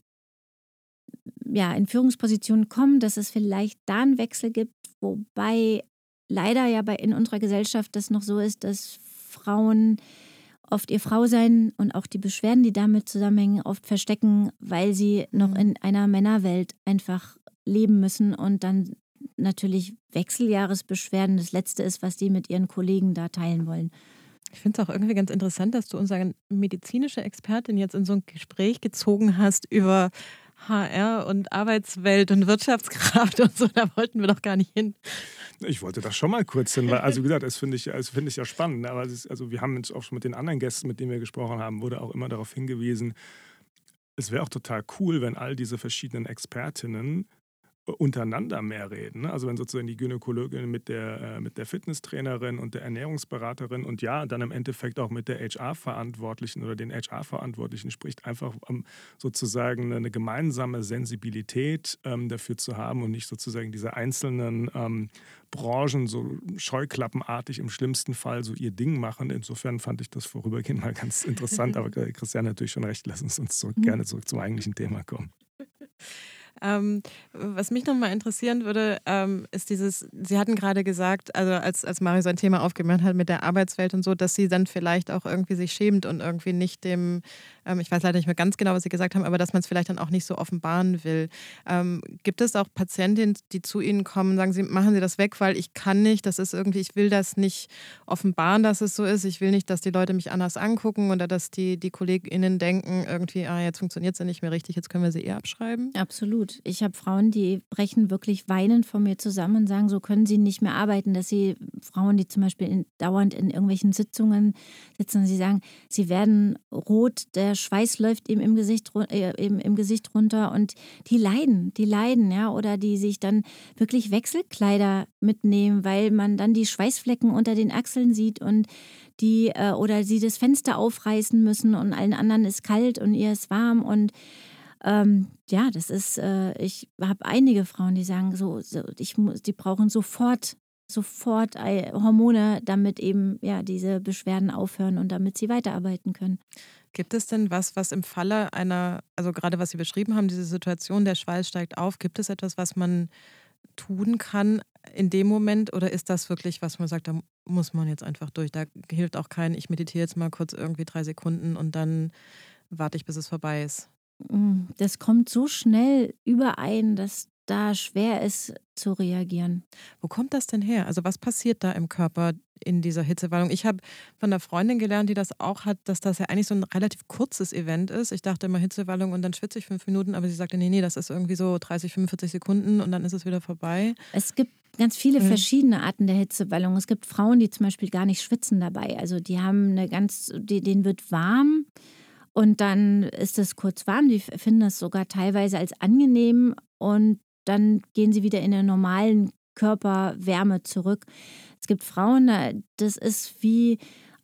ja, in Führungspositionen kommen, dass es vielleicht da einen Wechsel gibt, wobei leider ja bei, in unserer Gesellschaft das noch so ist, dass Frauen oft ihr Frausein und auch die Beschwerden, die damit zusammenhängen, oft verstecken, weil sie noch mhm. in einer Männerwelt einfach leben müssen und dann natürlich Wechseljahresbeschwerden das Letzte ist, was die mit ihren Kollegen da teilen wollen. Ich finde es auch irgendwie ganz interessant, dass du unsere medizinische Expertin jetzt in so ein Gespräch gezogen hast über HR und Arbeitswelt und Wirtschaftskraft und so. Da wollten wir doch gar nicht hin. Ich wollte das schon mal kurz hin, weil, also wie gesagt, das finde ich, das find ich ja spannend. Aber ist, also wir haben jetzt auch schon mit den anderen Gästen, mit denen wir gesprochen haben, wurde auch immer darauf hingewiesen, es wäre auch total cool, wenn all diese verschiedenen Expertinnen untereinander mehr reden. Ne? Also wenn sozusagen die Gynäkologin mit der, äh, mit der Fitnesstrainerin und der Ernährungsberaterin und ja, dann im Endeffekt auch mit der HR-Verantwortlichen oder den HR-Verantwortlichen spricht, einfach um sozusagen eine gemeinsame Sensibilität ähm, dafür zu haben und nicht sozusagen diese einzelnen ähm, Branchen so scheuklappenartig im schlimmsten Fall so ihr Ding machen. Insofern fand ich das vorübergehend mal ganz interessant, aber Christian hat natürlich schon recht, lass uns, uns zurück, mhm. gerne zurück zum eigentlichen Thema kommen. [laughs] Ähm, was mich nochmal interessieren würde, ähm, ist dieses, Sie hatten gerade gesagt, also als, als Mario sein Thema aufgemacht hat mit der Arbeitswelt und so, dass sie dann vielleicht auch irgendwie sich schämt und irgendwie nicht dem, ähm, ich weiß leider nicht mehr ganz genau, was Sie gesagt haben, aber dass man es vielleicht dann auch nicht so offenbaren will. Ähm, gibt es auch Patientinnen, die zu Ihnen kommen und sagen, Sie machen Sie das weg, weil ich kann nicht, das ist irgendwie, ich will das nicht offenbaren, dass es so ist, ich will nicht, dass die Leute mich anders angucken oder dass die, die KollegInnen denken, irgendwie, ah, jetzt funktioniert es ja nicht mehr richtig, jetzt können wir sie eher abschreiben? Absolut. Ich habe Frauen, die brechen wirklich weinend vor mir zusammen und sagen, so können sie nicht mehr arbeiten, dass sie Frauen, die zum Beispiel in, dauernd in irgendwelchen Sitzungen sitzen, sie sagen, sie werden rot, der Schweiß läuft ihm im Gesicht, äh, im, im Gesicht runter und die leiden, die leiden, ja, oder die sich dann wirklich Wechselkleider mitnehmen, weil man dann die Schweißflecken unter den Achseln sieht und die äh, oder sie das Fenster aufreißen müssen und allen anderen ist kalt und ihr ist warm und ähm, ja, das ist, äh, ich habe einige Frauen, die sagen so, so ich muss, die brauchen sofort sofort Hormone, damit eben ja diese Beschwerden aufhören und damit sie weiterarbeiten können. Gibt es denn was, was im Falle einer, also gerade was Sie beschrieben haben, diese Situation, der Schweiß steigt auf, gibt es etwas, was man tun kann in dem Moment oder ist das wirklich, was man sagt, da muss man jetzt einfach durch? Da hilft auch kein, ich meditiere jetzt mal kurz irgendwie drei Sekunden und dann warte ich, bis es vorbei ist. Mm, das kommt so schnell überein, dass da schwer ist zu reagieren. Wo kommt das denn her? Also was passiert da im Körper in dieser Hitzewallung? Ich habe von einer Freundin gelernt, die das auch hat, dass das ja eigentlich so ein relativ kurzes Event ist. Ich dachte immer Hitzewallung und dann schwitze ich fünf Minuten, aber sie sagte, nee, nee, das ist irgendwie so 30, 45 Sekunden und dann ist es wieder vorbei. Es gibt ganz viele mhm. verschiedene Arten der Hitzewallung. Es gibt Frauen, die zum Beispiel gar nicht schwitzen dabei. Also die haben eine ganz, denen wird warm. Und dann ist es kurz warm. Die finden das sogar teilweise als angenehm und dann gehen sie wieder in den normalen Körperwärme zurück. Es gibt Frauen, das ist wie,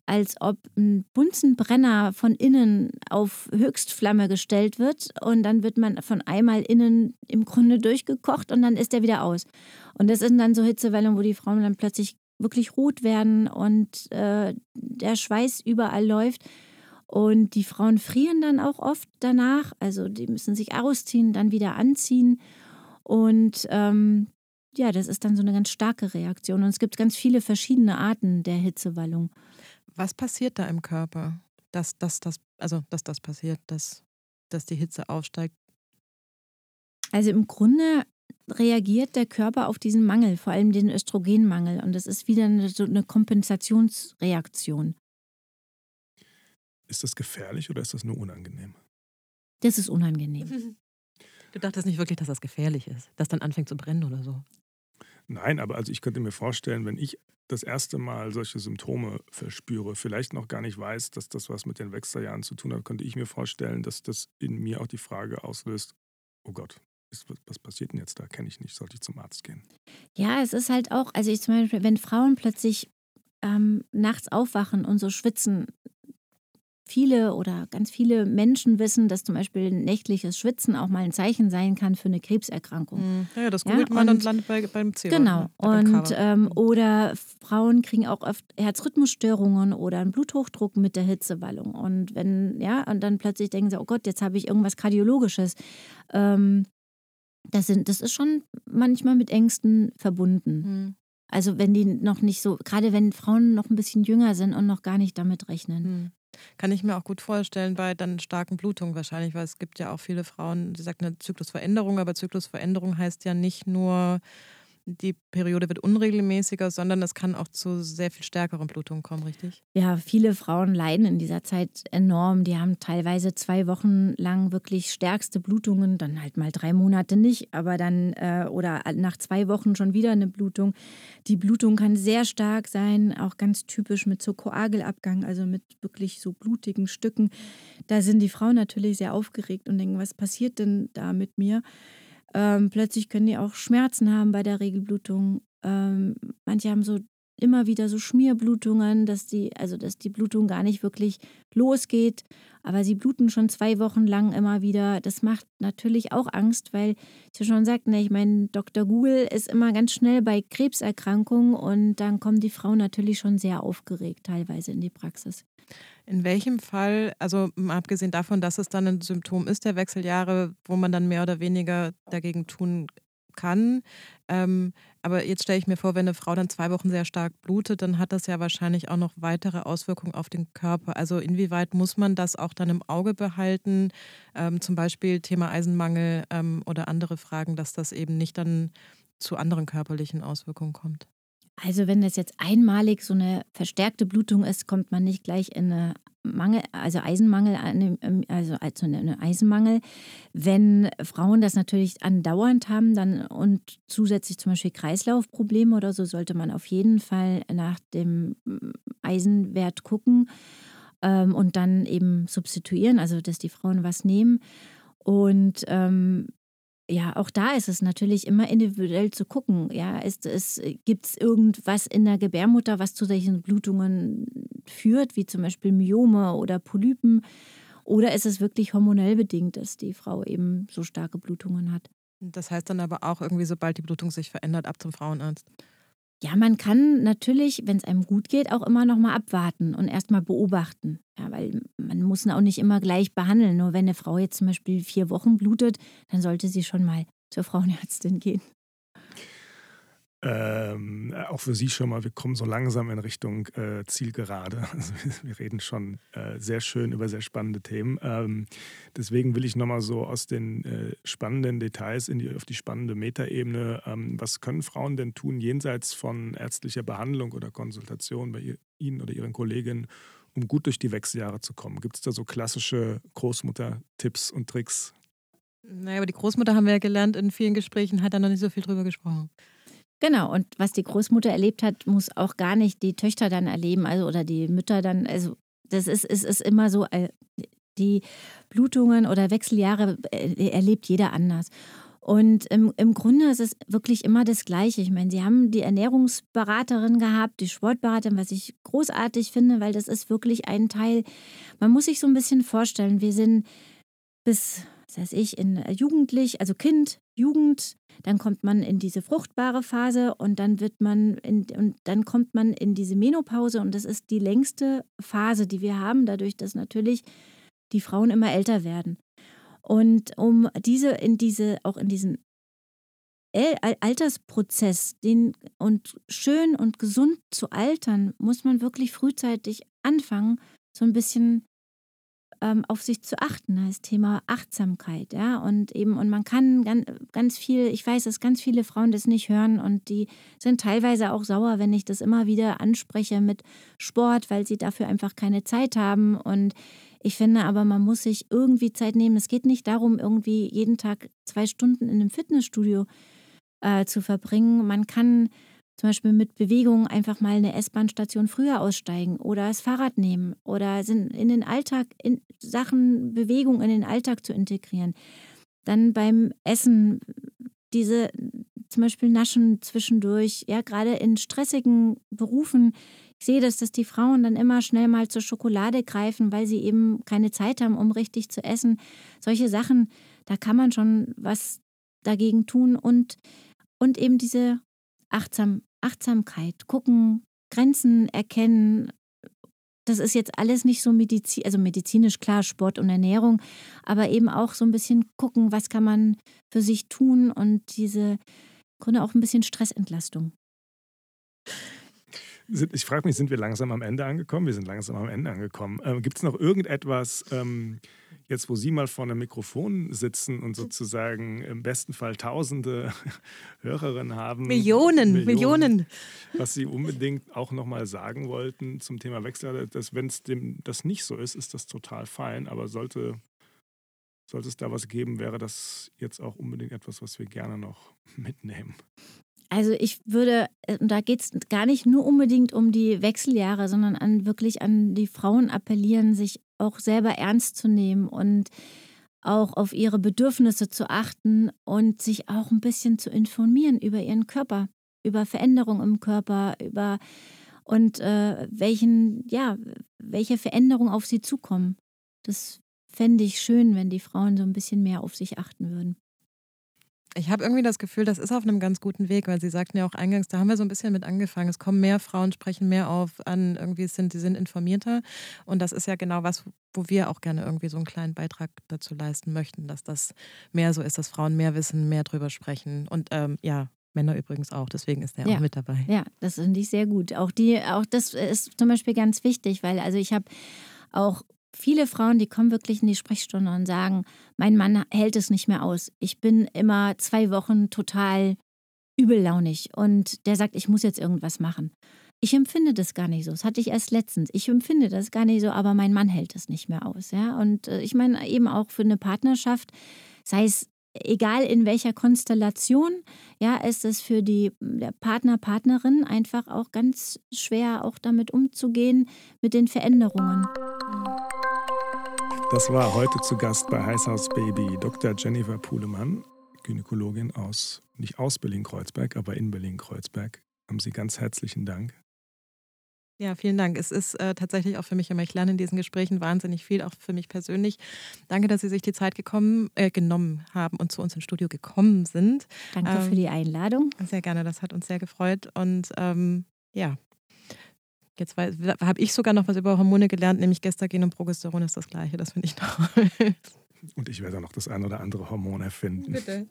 als ob ein Bunsenbrenner von innen auf Höchstflamme gestellt wird und dann wird man von einmal innen im Grunde durchgekocht und dann ist der wieder aus. Und das sind dann so Hitzewellen, wo die Frauen dann plötzlich wirklich rot werden und äh, der Schweiß überall läuft. Und die Frauen frieren dann auch oft danach. Also die müssen sich ausziehen, dann wieder anziehen. Und ähm, ja, das ist dann so eine ganz starke Reaktion. Und es gibt ganz viele verschiedene Arten der Hitzewallung. Was passiert da im Körper, dass, dass, dass, also, dass das passiert, dass, dass die Hitze aufsteigt? Also im Grunde reagiert der Körper auf diesen Mangel, vor allem den Östrogenmangel. Und das ist wieder eine, so eine Kompensationsreaktion. Ist das gefährlich oder ist das nur unangenehm? Das ist unangenehm. [laughs] Du dachtest nicht wirklich, dass das gefährlich ist, dass dann anfängt zu brennen oder so. Nein, aber also ich könnte mir vorstellen, wenn ich das erste Mal solche Symptome verspüre, vielleicht noch gar nicht weiß, dass das was mit den Wechseljahren zu tun hat, könnte ich mir vorstellen, dass das in mir auch die Frage auslöst, oh Gott, ist, was passiert denn jetzt da? Kenne ich nicht, sollte ich zum Arzt gehen? Ja, es ist halt auch, also ich zum Beispiel, wenn Frauen plötzlich ähm, nachts aufwachen und so schwitzen, viele oder ganz viele Menschen wissen, dass zum Beispiel nächtliches Schwitzen auch mal ein Zeichen sein kann für eine Krebserkrankung. Mhm. Ja, das googelt ja, man und landet bei, beim C. Genau. Ne? Und ähm, oder Frauen kriegen auch oft Herzrhythmusstörungen oder einen Bluthochdruck mit der Hitzewallung. Und wenn, ja, und dann plötzlich denken sie, oh Gott, jetzt habe ich irgendwas Kardiologisches. Ähm, das, sind, das ist schon manchmal mit Ängsten verbunden. Mhm. Also wenn die noch nicht so, gerade wenn Frauen noch ein bisschen jünger sind und noch gar nicht damit rechnen. Kann ich mir auch gut vorstellen bei dann starken Blutungen wahrscheinlich, weil es gibt ja auch viele Frauen, die sagen eine Zyklusveränderung, aber Zyklusveränderung heißt ja nicht nur die Periode wird unregelmäßiger, sondern es kann auch zu sehr viel stärkeren Blutungen kommen, richtig? Ja, viele Frauen leiden in dieser Zeit enorm. Die haben teilweise zwei Wochen lang wirklich stärkste Blutungen, dann halt mal drei Monate nicht, aber dann äh, oder nach zwei Wochen schon wieder eine Blutung. Die Blutung kann sehr stark sein, auch ganz typisch mit so Koagelabgang, also mit wirklich so blutigen Stücken. Da sind die Frauen natürlich sehr aufgeregt und denken, was passiert denn da mit mir? Ähm, plötzlich können die auch Schmerzen haben bei der Regelblutung. Ähm, manche haben so immer wieder so Schmierblutungen, dass die, also dass die Blutung gar nicht wirklich losgeht, aber sie bluten schon zwei Wochen lang immer wieder. Das macht natürlich auch Angst, weil ich schon sagte, ne, ich meine, Dr. Google ist immer ganz schnell bei Krebserkrankungen und dann kommen die Frauen natürlich schon sehr aufgeregt teilweise in die Praxis. In welchem Fall, also abgesehen davon, dass es dann ein Symptom ist der Wechseljahre, wo man dann mehr oder weniger dagegen tun kann, ähm, aber jetzt stelle ich mir vor, wenn eine Frau dann zwei Wochen sehr stark blutet, dann hat das ja wahrscheinlich auch noch weitere Auswirkungen auf den Körper. Also inwieweit muss man das auch dann im Auge behalten, ähm, zum Beispiel Thema Eisenmangel ähm, oder andere Fragen, dass das eben nicht dann zu anderen körperlichen Auswirkungen kommt? Also wenn das jetzt einmalig so eine verstärkte Blutung ist, kommt man nicht gleich in eine Mangel, also Eisenmangel, also, also eine Eisenmangel. Wenn Frauen das natürlich andauernd haben dann und zusätzlich zum Beispiel Kreislaufprobleme oder so, sollte man auf jeden Fall nach dem Eisenwert gucken ähm, und dann eben substituieren, also dass die Frauen was nehmen. Und ähm, ja, auch da ist es natürlich immer individuell zu gucken. Ja, ist es, gibt es irgendwas in der Gebärmutter, was zu solchen Blutungen führt, wie zum Beispiel Myome oder Polypen? Oder ist es wirklich hormonell bedingt, dass die Frau eben so starke Blutungen hat? Das heißt dann aber auch irgendwie, sobald die Blutung sich verändert, ab zum Frauenarzt. Ja, man kann natürlich, wenn es einem gut geht, auch immer noch mal abwarten und erst mal beobachten. Ja, weil man muss auch nicht immer gleich behandeln. Nur wenn eine Frau jetzt zum Beispiel vier Wochen blutet, dann sollte sie schon mal zur Frauenärztin gehen. Ähm, auch für Sie schon mal, wir kommen so langsam in Richtung äh, Zielgerade. [laughs] Also wir, reden schon äh, sehr schön über sehr spannende Themen. Ähm, deswegen will ich nochmal so aus den äh, spannenden Details in die, auf die spannende Metaebene. Ähm, was können Frauen denn tun, jenseits von ärztlicher Behandlung oder Konsultation bei ihr, Ihnen oder Ihren Kolleginnen, um gut durch die Wechseljahre zu kommen? Gibt es da so klassische Großmutter-Tipps und Tricks? Naja, aber die Großmutter haben wir ja gelernt, in vielen Gesprächen hat da noch nicht so viel drüber gesprochen. Genau, und was die Großmutter erlebt hat, muss auch gar nicht die Töchter dann erleben, also oder die Mütter dann, also das ist, ist, ist immer so, äh, die Blutungen oder Wechseljahre äh, erlebt jeder anders. Und im, im Grunde ist es wirklich immer das Gleiche. Ich meine, Sie haben die Ernährungsberaterin gehabt, die Sportberaterin, was ich großartig finde, weil das ist wirklich ein Teil. Man muss sich so ein bisschen vorstellen, wir sind bis, was weiß ich, in Jugendlich, also Kind, Jugend, dann kommt man in diese fruchtbare Phase und dann wird man in, und dann kommt man in diese Menopause und das ist die längste Phase, die wir haben, dadurch, dass natürlich die Frauen immer älter werden. Und um diese in diese, auch in diesen Altersprozess den, und schön und gesund zu altern, muss man wirklich frühzeitig anfangen, so ein bisschen ähm, auf sich zu achten. Das Thema Achtsamkeit, ja. Und eben, und man kann ganz, ganz viel, ich weiß, dass ganz viele Frauen das nicht hören und die sind teilweise auch sauer, wenn ich das immer wieder anspreche mit Sport, weil sie dafür einfach keine Zeit haben. Und ich finde aber, man muss sich irgendwie Zeit nehmen. Es geht nicht darum, irgendwie jeden Tag zwei Stunden in einem Fitnessstudio äh, zu verbringen. Man kann zum Beispiel mit Bewegung einfach mal eine S-Bahn-Station früher aussteigen oder das Fahrrad nehmen oder in den Alltag, in Sachen Bewegung in den Alltag zu integrieren. Dann beim Essen diese zum Beispiel Naschen zwischendurch, ja, gerade in stressigen Berufen ich sehe das, dass die Frauen dann immer schnell mal zur Schokolade greifen, weil sie eben keine Zeit haben, um richtig zu essen. Solche Sachen, da kann man schon was dagegen tun und, und eben diese Achtsam, Achtsamkeit, gucken, Grenzen erkennen. Das ist jetzt alles nicht so medizin, also medizinisch klar, Sport und Ernährung, aber eben auch so ein bisschen gucken, was kann man für sich tun und diese Grunde auch ein bisschen Stressentlastung. Ich frage mich, sind wir langsam am Ende angekommen? Wir sind langsam am Ende angekommen. Ähm, Gibt es noch irgendetwas, ähm, jetzt wo Sie mal vor einem Mikrofon sitzen und sozusagen im besten Fall tausende [laughs] Hörerinnen haben? Millionen, Millionen, Millionen. Was Sie unbedingt auch nochmal sagen wollten zum Thema Wechsel, dass wenn es das nicht so ist, ist das total fein. Aber sollte, sollte es da was geben, wäre das jetzt auch unbedingt etwas, was wir gerne noch [laughs] mitnehmen. Also ich würde, äh, da geht es gar nicht nur unbedingt um die Wechseljahre, sondern an wirklich an die Frauen appellieren, sich auch selber ernst zu nehmen und auch auf ihre Bedürfnisse zu achten und sich auch ein bisschen zu informieren über ihren Körper, über Veränderungen im Körper, über und äh, welchen, ja, welche Veränderungen auf sie zukommen. Das fände ich schön, wenn die Frauen so ein bisschen mehr auf sich achten würden. Ich habe irgendwie das Gefühl, das ist auf einem ganz guten Weg, weil Sie sagten ja auch eingangs, da haben wir so ein bisschen mit angefangen. Es kommen mehr Frauen, sprechen mehr auf an, irgendwie sind, sie sind informierter. Und das ist ja genau was, wo wir auch gerne irgendwie so einen kleinen Beitrag dazu leisten möchten, dass das mehr so ist, dass Frauen mehr wissen, mehr drüber sprechen. Und ähm, ja, Männer übrigens auch, deswegen ist er ja. auch mit dabei. Ja, das finde ich sehr gut. Auch die, auch das ist zum Beispiel ganz wichtig, weil also ich habe auch viele Frauen, die kommen wirklich in die Sprechstunde und sagen, mein Mann hält es nicht mehr aus. Ich bin immer zwei Wochen total übellaunig und der sagt, ich muss jetzt irgendwas machen. Ich empfinde das gar nicht so. Das hatte ich erst letztens. Ich empfinde das gar nicht so, aber mein Mann hält es nicht mehr aus. Ja? Und äh, ich meine eben auch für eine Partnerschaft, sei es egal in welcher Konstellation, ja, ist es für die Partner, Partnerin einfach auch ganz schwer, auch damit umzugehen, mit den Veränderungen. Das war heute zu Gast bei Heißhaus Baby Dr. Jennifer Puhlemann, Gynäkologin aus, nicht aus Berlin-Kreuzberg, aber in Berlin-Kreuzberg. Haben Sie ganz herzlichen Dank. Ja, vielen Dank. Es ist äh, tatsächlich auch für mich immer, ich lerne in diesen Gesprächen wahnsinnig viel, auch für mich persönlich. Danke, dass Sie sich die Zeit gekommen, äh, genommen haben und zu uns ins Studio gekommen sind. Danke ähm, für die Einladung. Sehr gerne, das hat uns sehr gefreut. Und ähm, ja, Jetzt habe ich sogar noch was über Hormone gelernt, nämlich Gestagen und Progesteron ist das gleiche. Das finde ich noch. [laughs] und ich werde noch das ein oder andere Hormon erfinden. Bitte.